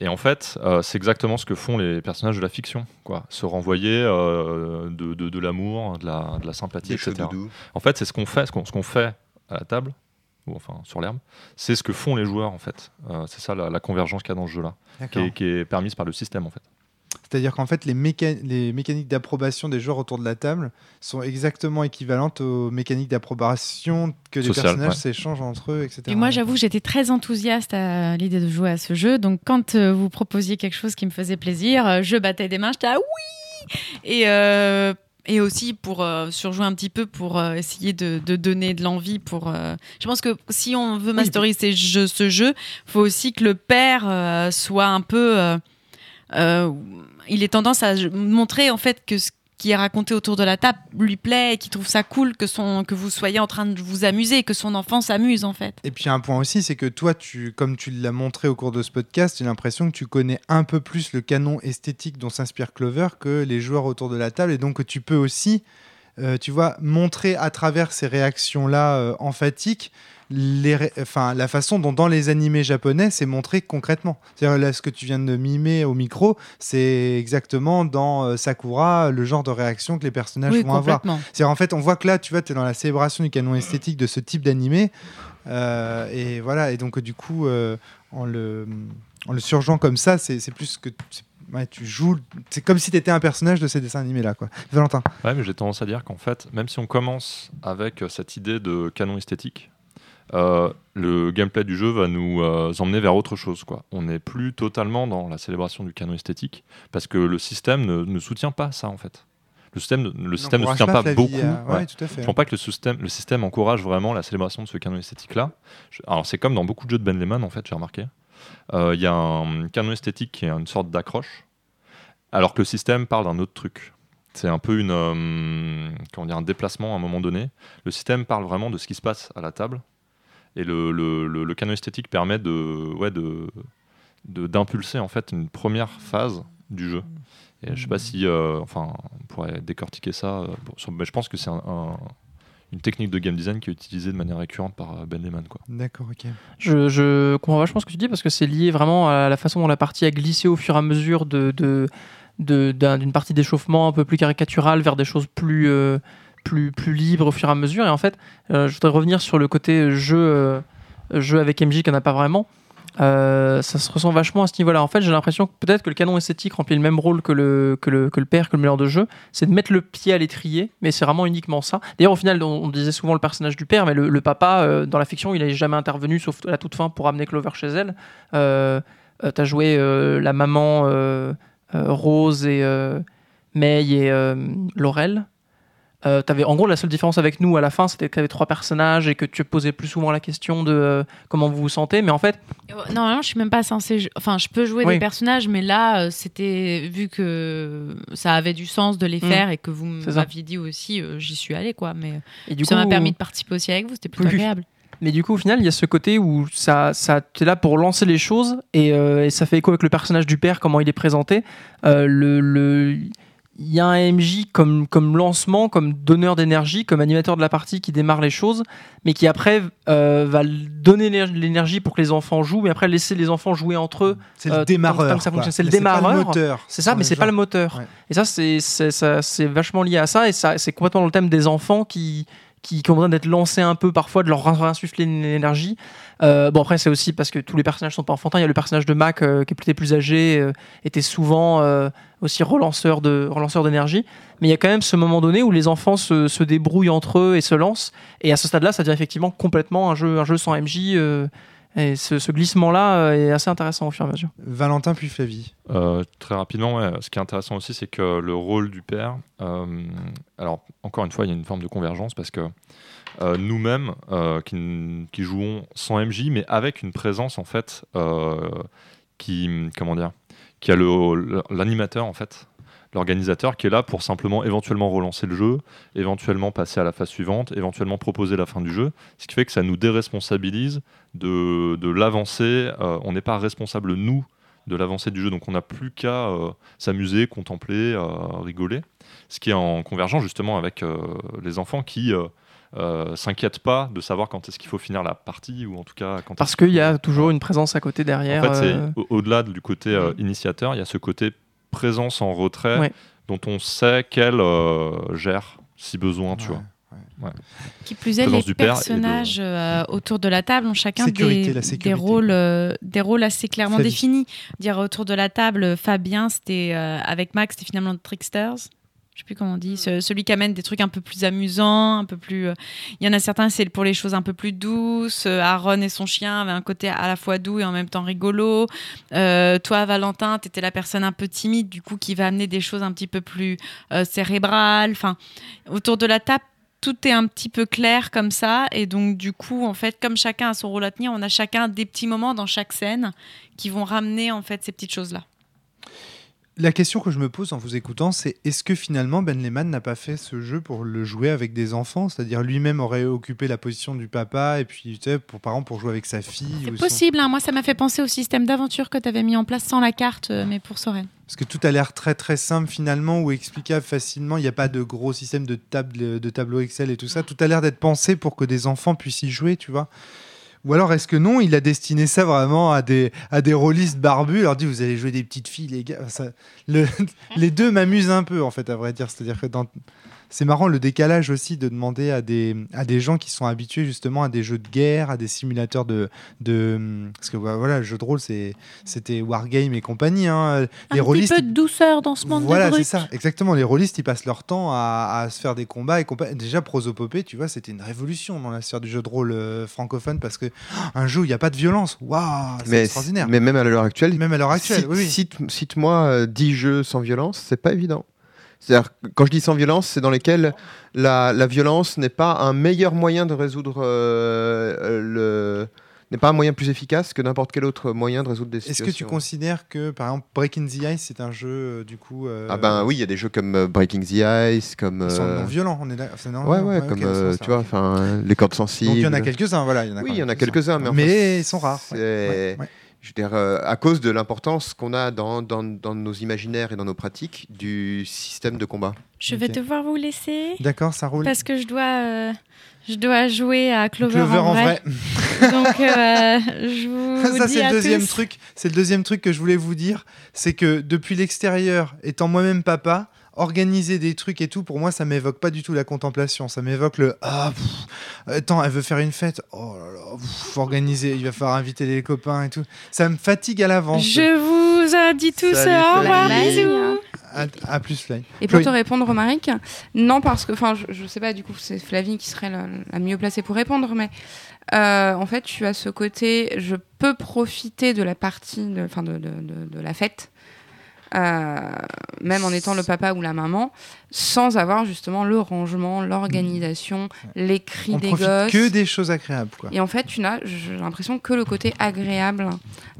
Et en fait, euh, c'est exactement ce que font les personnages de la fiction, quoi. Se renvoyer euh, de, de, de l'amour, de la, de la sympathie, Des etc. En fait, c'est ce qu'on fait, ce qu'on qu'on fait à la table, ou enfin sur l'herbe, c'est ce que font les joueurs, en fait. Euh, c'est ça la, la convergence qu'il y a dans ce jeu-là, qui qui est permise par le système, en fait. C'est-à-dire qu'en fait, les, méca- les mécaniques d'approbation des joueurs autour de la table sont exactement équivalentes aux mécaniques d'approbation que les personnages ouais. s'échangent entre eux, etc. Et moi, j'avoue, j'étais très enthousiaste à l'idée de jouer à ce jeu. Donc, quand euh, vous proposiez quelque chose qui me faisait plaisir, euh, je battais des mains, j'étais ah oui Et, euh, et aussi pour euh, surjouer un petit peu, pour euh, essayer de, de donner de l'envie. Pour, euh, Je pense que si on veut masteriser ce jeu, faut aussi que le père euh, soit un peu. Euh, il est tendance à montrer en fait que ce qui est raconté autour de la table lui plaît et qu'il trouve ça cool que, son, que vous soyez en train de vous amuser, que son enfant s'amuse en fait. Et puis un point aussi, c'est que toi, tu, comme tu l'as montré au cours de ce podcast, j'ai l'impression que tu connais un peu plus le canon esthétique dont s'inspire Clover que les joueurs autour de la table, et donc que tu peux aussi, euh, tu vois, montrer à travers ces réactions-là euh, emphatiques les enfin, la façon dont dans les animés japonais c'est montré concrètement. C'est-à-dire là, ce que tu viens de mimer au micro, c'est exactement dans euh, Sakura le genre de réaction que les personnages Oui, vont avoir. complètement. C'est en fait, on voit que là, tu vois, tu es dans la célébration du canon esthétique de ce type d'animé. Euh, et voilà, et donc du coup, euh, en, le, en le surjouant comme ça, c'est plus que ouais, tu joues. C'est comme si tu étais un personnage de ces dessins animés là, quoi. Valentin. Ouais, mais j'ai tendance à dire qu'en fait, même si on commence avec cette idée de canon esthétique, euh, le gameplay du jeu va nous euh, emmener vers autre chose. Quoi. On n'est plus totalement dans la célébration du canon esthétique parce que le système ne, ne soutient pas ça en fait. Le système, le système ne soutient pas, beaucoup. à- Ouais, ouais. tout à fait. Je pense pas que le système, le système encourage vraiment la célébration de ce canon esthétique-là. Je- Alors c'est comme dans beaucoup de jeux de Ben Lehman en fait, j'ai remarqué. Euh, Il y a un canon esthétique qui est une sorte d'accroche, alors que le système parle d'un autre truc. C'est un peu une, euh, comment dire, un déplacement à un moment donné. Le système parle vraiment de ce qui se passe à la table, et le, le, le- le canon esthétique permet de, ouais, de, de- d'impulser en fait une première phase du jeu. Et je sais pas si, euh, enfin, on pourrait décortiquer ça. euh, sur- mais je pense que c'est un- un- une technique de game design qui est utilisée de manière récurrente par euh, Ben Lehman. Quoi. D'accord, ok. Je, je comprends vachement ce que tu dis parce que c'est lié vraiment à la façon dont la partie a glissé au fur et à mesure de, de, de- d'un- d'une partie d'échauffement un peu plus caricaturale vers des choses plus, euh, plus, libres au fur et à mesure. Et en fait, euh, je voudrais revenir sur le côté jeu, euh, jeu avec MJ qu'il n'y en a pas vraiment. Euh, ça se ressent vachement à ce niveau-là. En fait, j'ai l'impression que peut-être que le canon esthétique remplit le même rôle que le, que le, que le père, que le meilleur de jeu. C'est de mettre le pied à l'étrier, mais c'est vraiment uniquement ça. D'ailleurs, au final, on, disait souvent le personnage du père, mais le, papa, dans la fiction, il n'est jamais intervenu, sauf à la toute fin, pour amener Clover chez elle. Euh, T'as joué la maman Rose et May et Laurel. Euh, t'avais- en gros, la seule différence avec nous à la fin, c'était que tu avais trois personnages et que tu posais plus souvent la question de euh, comment vous vous sentez. Mais en fait, Euh, Normalement, je suis même pas censée. Enfin, je peux jouer Oui. des personnages, mais là, euh, c'était vu que ça avait du sens de les Mm. faire et que vous m'aviez dit aussi, j'y suis allée, quoi. Mais et du ça m'a permis de participer aussi avec vous. C'était Oui. agréable. Mais du coup, au final, il y a ce côté où ça, ça, tu es là pour lancer les choses et, et ça fait écho avec le personnage du père, comment il est présenté. Le, le- il y a un MJ comme, comme lancement, comme donneur d'énergie, comme animateur de la partie qui démarre les choses, mais qui après euh, va donner l'éner- l'énergie pour que les enfants jouent, mais après laisser les enfants jouer entre eux. C'est Euh, le démarreur. C'est le démarreur. moteur. C'est ça, mais c'est pas le moteur. Ouais. Et ça, c'est c'est- ça- c'est vachement lié à ça, et ça, c'est complètement dans le thème des enfants qui, qui, ont besoin d'être lancés un peu parfois, de leur insuffler une énergie. Euh, bon, après, c'est aussi parce que tous les personnages sont pas enfantins. Il y a le personnage de Mac euh, qui peut-être plus âgé, euh, était souvent euh, aussi relanceur relanceur d'énergie. Mais il y a quand même ce moment donné où les enfants se, se débrouillent entre eux et se lancent. Et à ce stade-là, ça devient effectivement complètement un jeu, un jeu sans MJ. Et ce, ce glissement-là euh, est assez intéressant au fur et à mesure. Valentin puis Flavie. Euh, très rapidement, ouais, ce qui est intéressant aussi, c'est que le rôle du père, euh, alors encore une fois, il y a une forme de convergence parce que euh, nous-mêmes, euh, qui, qui jouons sans MJ, mais avec une présence en fait, euh, qui, comment dire, qui a l'animateur en fait, l'organisateur qui est là pour simplement éventuellement relancer le jeu, éventuellement passer à la phase suivante, éventuellement proposer la fin du jeu, ce qui fait que ça nous déresponsabilise de, de l'avancée. Euh, on n'est pas responsable nous de l'avancée du jeu. Donc on n'a plus qu'à euh, s'amuser, contempler, euh, rigoler. Ce qui est en convergence justement avec les enfants qui, euh, s'inquiète pas de savoir quand est-ce qu'il faut finir la partie ou en tout cas quand Parce qu'il y a toujours une présence à côté En derrière. fait, euh, au- au-delà du côté euh, initiateur, il y a ce côté présence en retrait Ouais. dont on sait qu'elle euh, gère si besoin, tu Ouais. vois. Qui plus est, les de- personnages euh, autour de la table ont chacun Sécurité, des, la des sécurité. rôles, euh, des rôles assez clairement définis. Dire autour de la table, Fabien, c'était euh, avec Max, c'était finalement le Tricksters. Je sais plus comment on dit, ce- celui qui amène des trucs un peu plus amusants, un peu plus. euh, Il y en a certains, c'est pour les choses un peu plus douces. Euh, Aaron et son chien avaient un côté à la fois doux et en même temps rigolo. Euh, toi, Valentin, t'étais la personne un peu timide, du coup, qui va amener des choses un petit peu plus cérébrales. Enfin, autour de la table, tout est un petit peu clair comme ça. Et donc, du coup, en fait, comme chacun a son rôle à tenir, on a chacun des petits moments dans chaque scène qui vont ramener, en fait, ces petites choses-là. La question que je me pose en vous écoutant, c'est est-ce que finalement Ben Lehman n'a pas fait ce jeu pour le jouer avec des enfants? C'est-à-dire lui-même aurait occupé la position du papa et puis, tu sais, pour, par exemple, pour jouer avec sa fille C'est son- possible, hein. moi ça m'a fait penser au système d'aventure que tu avais mis en place sans la carte, euh, mais pour Soren. Parce que tout a l'air très très simple finalement ou explicable facilement. Il n'y a pas de gros système de, table, de tableau Excel et tout ça. Tout a l'air d'être pensé pour que des enfants puissent y jouer, tu vois. Ou alors est-ce que non, il a destiné ça vraiment à des, à des rôlistes barbus, il leur dit vous allez jouer des petites filles les gars. Les deux m'amusent un peu en fait à vrai dire. C'est-à-dire que dans... c'est marrant le décalage aussi de demander à des, à des gens qui sont habitués justement à des jeux de guerre, à des simulateurs de... de... Parce que voilà, le jeu de rôle c'était Wargame et compagnie. Hein. Les un petit peu de douceur dans ce monde voilà, de c'est ça, exactement. Les rôlistes, ils passent leur temps à, à se faire des combats et compa- Déjà, Prosopopée, tu vois, c'était une révolution dans la sphère du jeu de rôle euh, francophone parce que oh, un jeu où il n'y a pas de violence, waouh, c'est Mais, extraordinaire. mais même à l'heure actuelle, Même à l'heure actuelle, cite, oui, oui. cite- cite-moi euh, 10 jeux sans violence, c'est pas évident. C'est-à-dire, quand je dis sans violence, c'est dans lesquels la, la violence n'est pas un meilleur moyen de résoudre euh, euh, le n'est pas un moyen plus efficace que n'importe quel autre moyen de résoudre des Est-ce situations. que tu considères que, par exemple, Breaking the Ice, c'est un jeu, euh, du coup. euh, Ah ben oui, il y a des jeux comme Breaking the Ice, comme Ils sont non violents, on est là. c'est non ouais ouais, comme euh, tu vois, enfin les cordes sensibles. Donc il y en a quelques-uns, voilà. Il y en a Oui, il y en a quelques-uns, mais, enfin, Mais ils sont rares. ouais, ouais. Je veux dire, euh, à cause de l'importance qu'on a dans, dans, dans nos imaginaires et dans nos pratiques du système de combat. Je vais devoir vous laisser D'accord, ça roule. parce que je dois, euh, je dois jouer à Clover, Clover en vrai. Donc, euh, je vous ça dis c'est à le deuxième tous. truc. C'est le deuxième truc que je voulais vous dire, c'est que depuis l'extérieur, étant moi-même papa, organiser des trucs et tout, pour moi, ça m'évoque pas du tout la contemplation. Ça m'évoque le ah, pff, attends, elle veut faire une fête. Oh là là, pff, faut organiser. Il va falloir inviter les copains et tout. Ça me fatigue à l'avance. Je vous ai dit tous Salut, au revoir, bisous. À, à plus, Fly. Et pour Chloé. te répondre, Romaric, non, parce que, enfin, je, je sais pas, du coup, c'est Flavie qui serait la, la mieux placée pour répondre, mais euh, en fait, tu as ce côté, je peux profiter de la partie, de, enfin, de, de, de- de la fête, euh, même en étant le papa ou la maman, sans avoir justement le rangement, l'organisation, les cris On des gosses. que des choses agréables, quoi. Et en fait, tu n'as, j'ai l'impression, que le côté agréable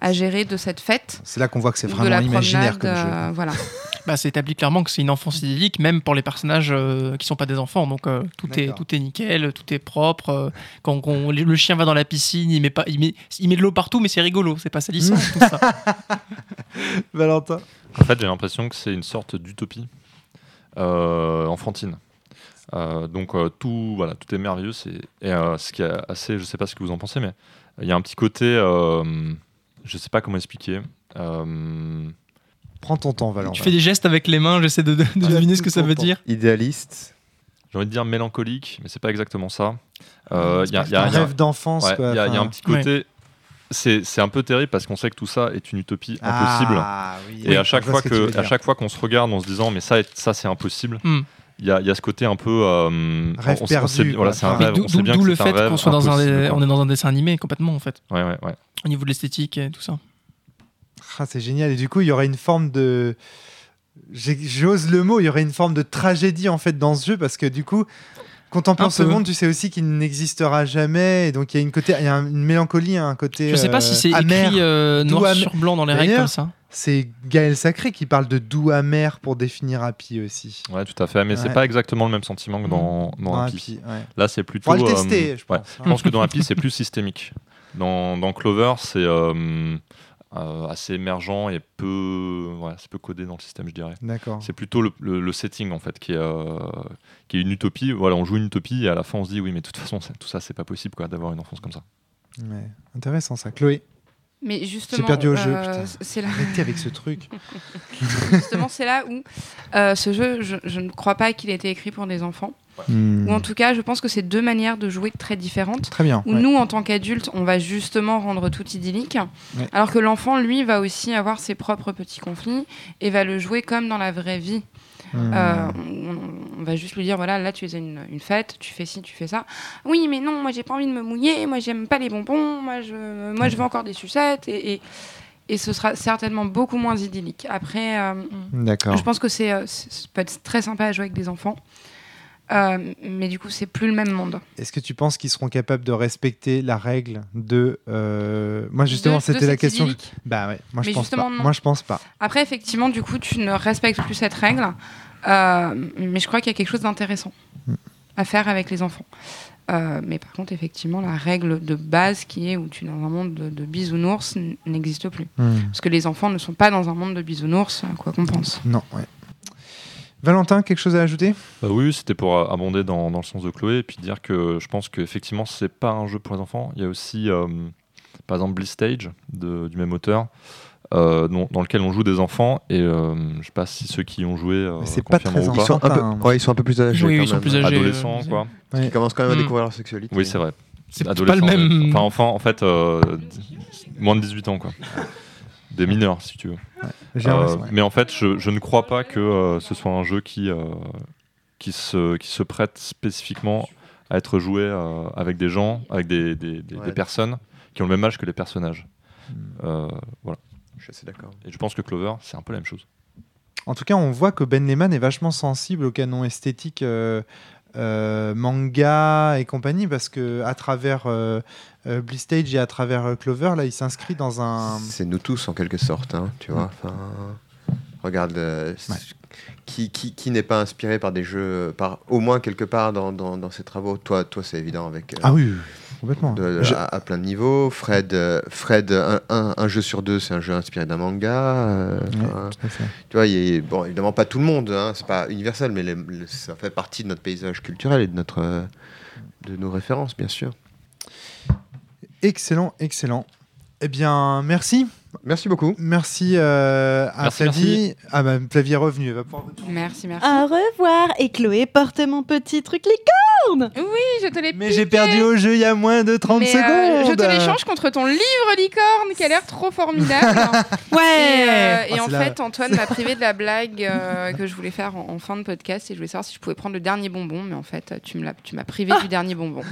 à gérer de cette fête. C'est là qu'on voit que c'est vraiment la imaginaire promenade, comme jeu. euh, voilà. Bah, c'est établi clairement que c'est une enfance idyllique, même pour les personnages euh, qui sont pas des enfants. Donc euh, tout est tout est nickel, tout est propre. euh, quand on- le chien va dans la piscine, il met pas, il met, il met de l'eau partout, mais c'est rigolo, c'est pas salissant. tout ça. Valentin. En fait, j'ai l'impression que c'est une sorte d'utopie euh, enfantine. Euh, donc euh, tout, voilà, tout est merveilleux. C'est et euh, ce qui est assez, je sais pas ce que vous en pensez, mais il y a un petit côté, euh, je sais pas comment expliquer. Euh, Prends ton temps, Valentin. Tu fais des gestes avec les mains, j'essaie de, de deviner ce que ça veut temps. dire. Idéaliste. j'ai envie de dire mélancolique, mais c'est pas exactement ça. Euh, Il y a, y un a- rêve d'enfance, ouais, il y y a un petit côté. C'est un peu terrible parce qu'on sait que tout ça est une utopie Ah, impossible. oui, Et oui, à chaque fois que, à chaque fois qu'on se regarde en se disant mais ça, ça c'est impossible, Hmm. il y, a, il y a ce côté un peu euh, Rêve on- perdu, voilà, c'est un rêve. D'où le fait qu'on soit dans un, on est dans un dessin animé complètement en fait, Ouais, ouais, ouais. au niveau de l'esthétique et tout ça. Ah, c'est génial. Et du coup, il y aurait une forme de. J'ose le mot, il y aurait une forme de tragédie en fait dans ce jeu parce que du coup, contemplant Un ce peu. monde, tu sais aussi qu'il n'existera jamais. Et donc, il y a une, côté, il y a une mélancolie, un côté. Je sais pas euh, si c'est amer. écrit euh, doux, noir sur blanc dans les règles comme ça. C'est Gaël Sacré qui parle de doux amer pour définir Happy aussi. Ouais, tout à fait. Mais Ouais. c'est pas exactement le même sentiment que dans, dans Dans Happy. Happy, ouais. Là, c'est plutôt. Faudra le euh, tester, je ouais. pense. Je pense que dans Happy, c'est plus systémique. Dans, dans Clover, c'est. euh, euh, assez émergent et peu, ouais, c'est peu codé dans le système, je dirais. D'accord. C'est plutôt le, le- le setting en fait qui est, euh, qui est une utopie. Voilà, on joue une utopie et à la fin on se dit oui, mais de toute façon tout ça c'est pas possible quoi d'avoir une enfance comme ça. Ouais. Intéressant ça. Chloé, Mais justement, perdu au jeu, euh, c'est là, arrêtez avec ce truc. justement, c'est là où euh, ce jeu, je, je ne crois pas qu'il ait été écrit pour des enfants. Hmm. Ou en tout cas, je pense que c'est deux manières de jouer très différentes. Très bien. Où ouais. nous, en tant qu'adultes, on va justement rendre tout idyllique, Ouais. alors que l'enfant, lui, va aussi avoir ses propres petits conflits et va le jouer comme dans la vraie vie. Hmm. Euh, va juste lui dire voilà, là tu es une, une fête, tu fais ci, tu fais ça. Oui, mais non, moi j'ai pas envie de me mouiller, moi j'aime pas les bonbons, moi je, moi je veux encore des sucettes et, et, et ce sera certainement beaucoup moins idyllique. Après, euh, D'accord. je pense que c'est, euh, ça peut être très sympa à jouer avec des enfants, Euh, mais du coup c'est plus le même monde. Est-ce que tu penses qu'ils seront capables de respecter la règle de euh, Moi justement, c'était la question. idyllique. Bah ouais, moi je Mais pense justement, pas. non. Moi je pense pas. Après, effectivement, du coup, tu ne respectes plus cette règle. Euh, mais je crois qu'il y a quelque chose d'intéressant Mm. à faire avec les enfants. Euh, mais par contre, effectivement, la règle de base qui est où tu es dans un monde de, de bisounours n'existe plus. Hmm. Parce que les enfants ne sont pas dans un monde de bisounours, quoi qu'on pense. Non, ouais. Valentin, quelque chose à ajouter? Bah oui, c'était pour abonder dans, dans le sens de Chloé et puis dire que je pense qu'effectivement, c'est pas un jeu pour les enfants. Il y a aussi, euh, par exemple, Bliss Stage de- du même auteur, euh, dans lequel on joue des enfants et euh, je sais pas si ceux qui ont joué euh, c'est pas très ou Ils sont, un peu, ouais, ils sont un peu plus âgés. Oui, quand ils sont même. plus âgés. Adolescents, euh, quoi. Ouais. Ils commencent quand même à Hmm. découvrir leur sexualité. Oui, c'est vrai. C'est pas le même. ouais. Enfin, enfants, en fait, euh, moins de 18 ans, quoi. Des mineurs, si tu veux. Euh. Mais en fait, je, je ne crois pas que euh, ce soit un jeu qui, euh, qui, se, qui se prête spécifiquement à être joué euh, avec des gens, avec des, des, des- Ouais. des personnes qui ont le même âge que les personnages. Hmm. Euh, voilà. Je suis assez d'accord. Et je pense que Clover, c'est un peu la même chose. En tout cas, on voit que Ben Lehman est vachement sensible au canon esthétique euh, euh, manga et compagnie parce que à travers euh, euh, Bliss Stage et à travers euh, Clover, là, il s'inscrit dans un. C'est nous tous en quelque sorte, hein, tu vois. Enfin, regarde, euh, Ouais. qui, qui, qui n'est pas inspiré par des jeux, par au moins quelque part dans, dans, dans ses travaux. Toi, toi, c'est évident avec. euh, Ah oui, oui, complètement. de- de- Je- à, à plein de niveaux. Fred, euh, Fred un, un- un jeu sur deux, c'est un jeu inspiré d'un manga. euh, Ouais, enfin, tout à fait. tu vois, il y a- bon, évidemment pas tout le monde, hein, c'est pas universel, mais les- les- ça fait partie de notre paysage culturel et de notre euh, de nos références, bien sûr. Excellent, excellent. Eh bien, merci. Merci beaucoup. Merci euh, à Merci, Flavie. Ah bah, Flavie est revenue. Elle va pouvoir... Merci, merci. Au revoir. Et Chloé porte mon petit truc licorne. Oui, je te l'ai Mais j'ai perdu au jeu il y a moins de 30 Mais, euh, secondes. je te l'échange contre ton livre licorne qui a l'air trop formidable. Ouais. Et, euh, et Ah, en la- fait, Antoine m'a privé de la blague euh, que je voulais faire en, en fin de podcast et je voulais savoir si je pouvais prendre le dernier bonbon, mais en fait, tu me l'as, tu m'as privé du dernier bonbon.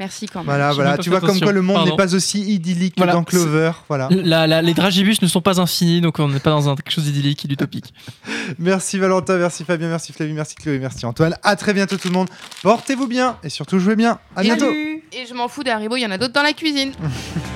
Merci quand même. Voilà, voilà. Tu vois comme quoi le monde n'est pas aussi idyllique Voilà, que dans Clover. Voilà. La- la- les dragibus ne sont pas infinis, donc on n'est pas dans un, quelque chose d'idyllique et d'utopique. Merci Valentin, merci Fabien, merci Flavie, merci Chloé, merci Antoine. À très bientôt tout le monde. Portez-vous bien et surtout jouez bien. À Et bientôt. Et je m'en fous des haribots, il y en a d'autres dans la cuisine.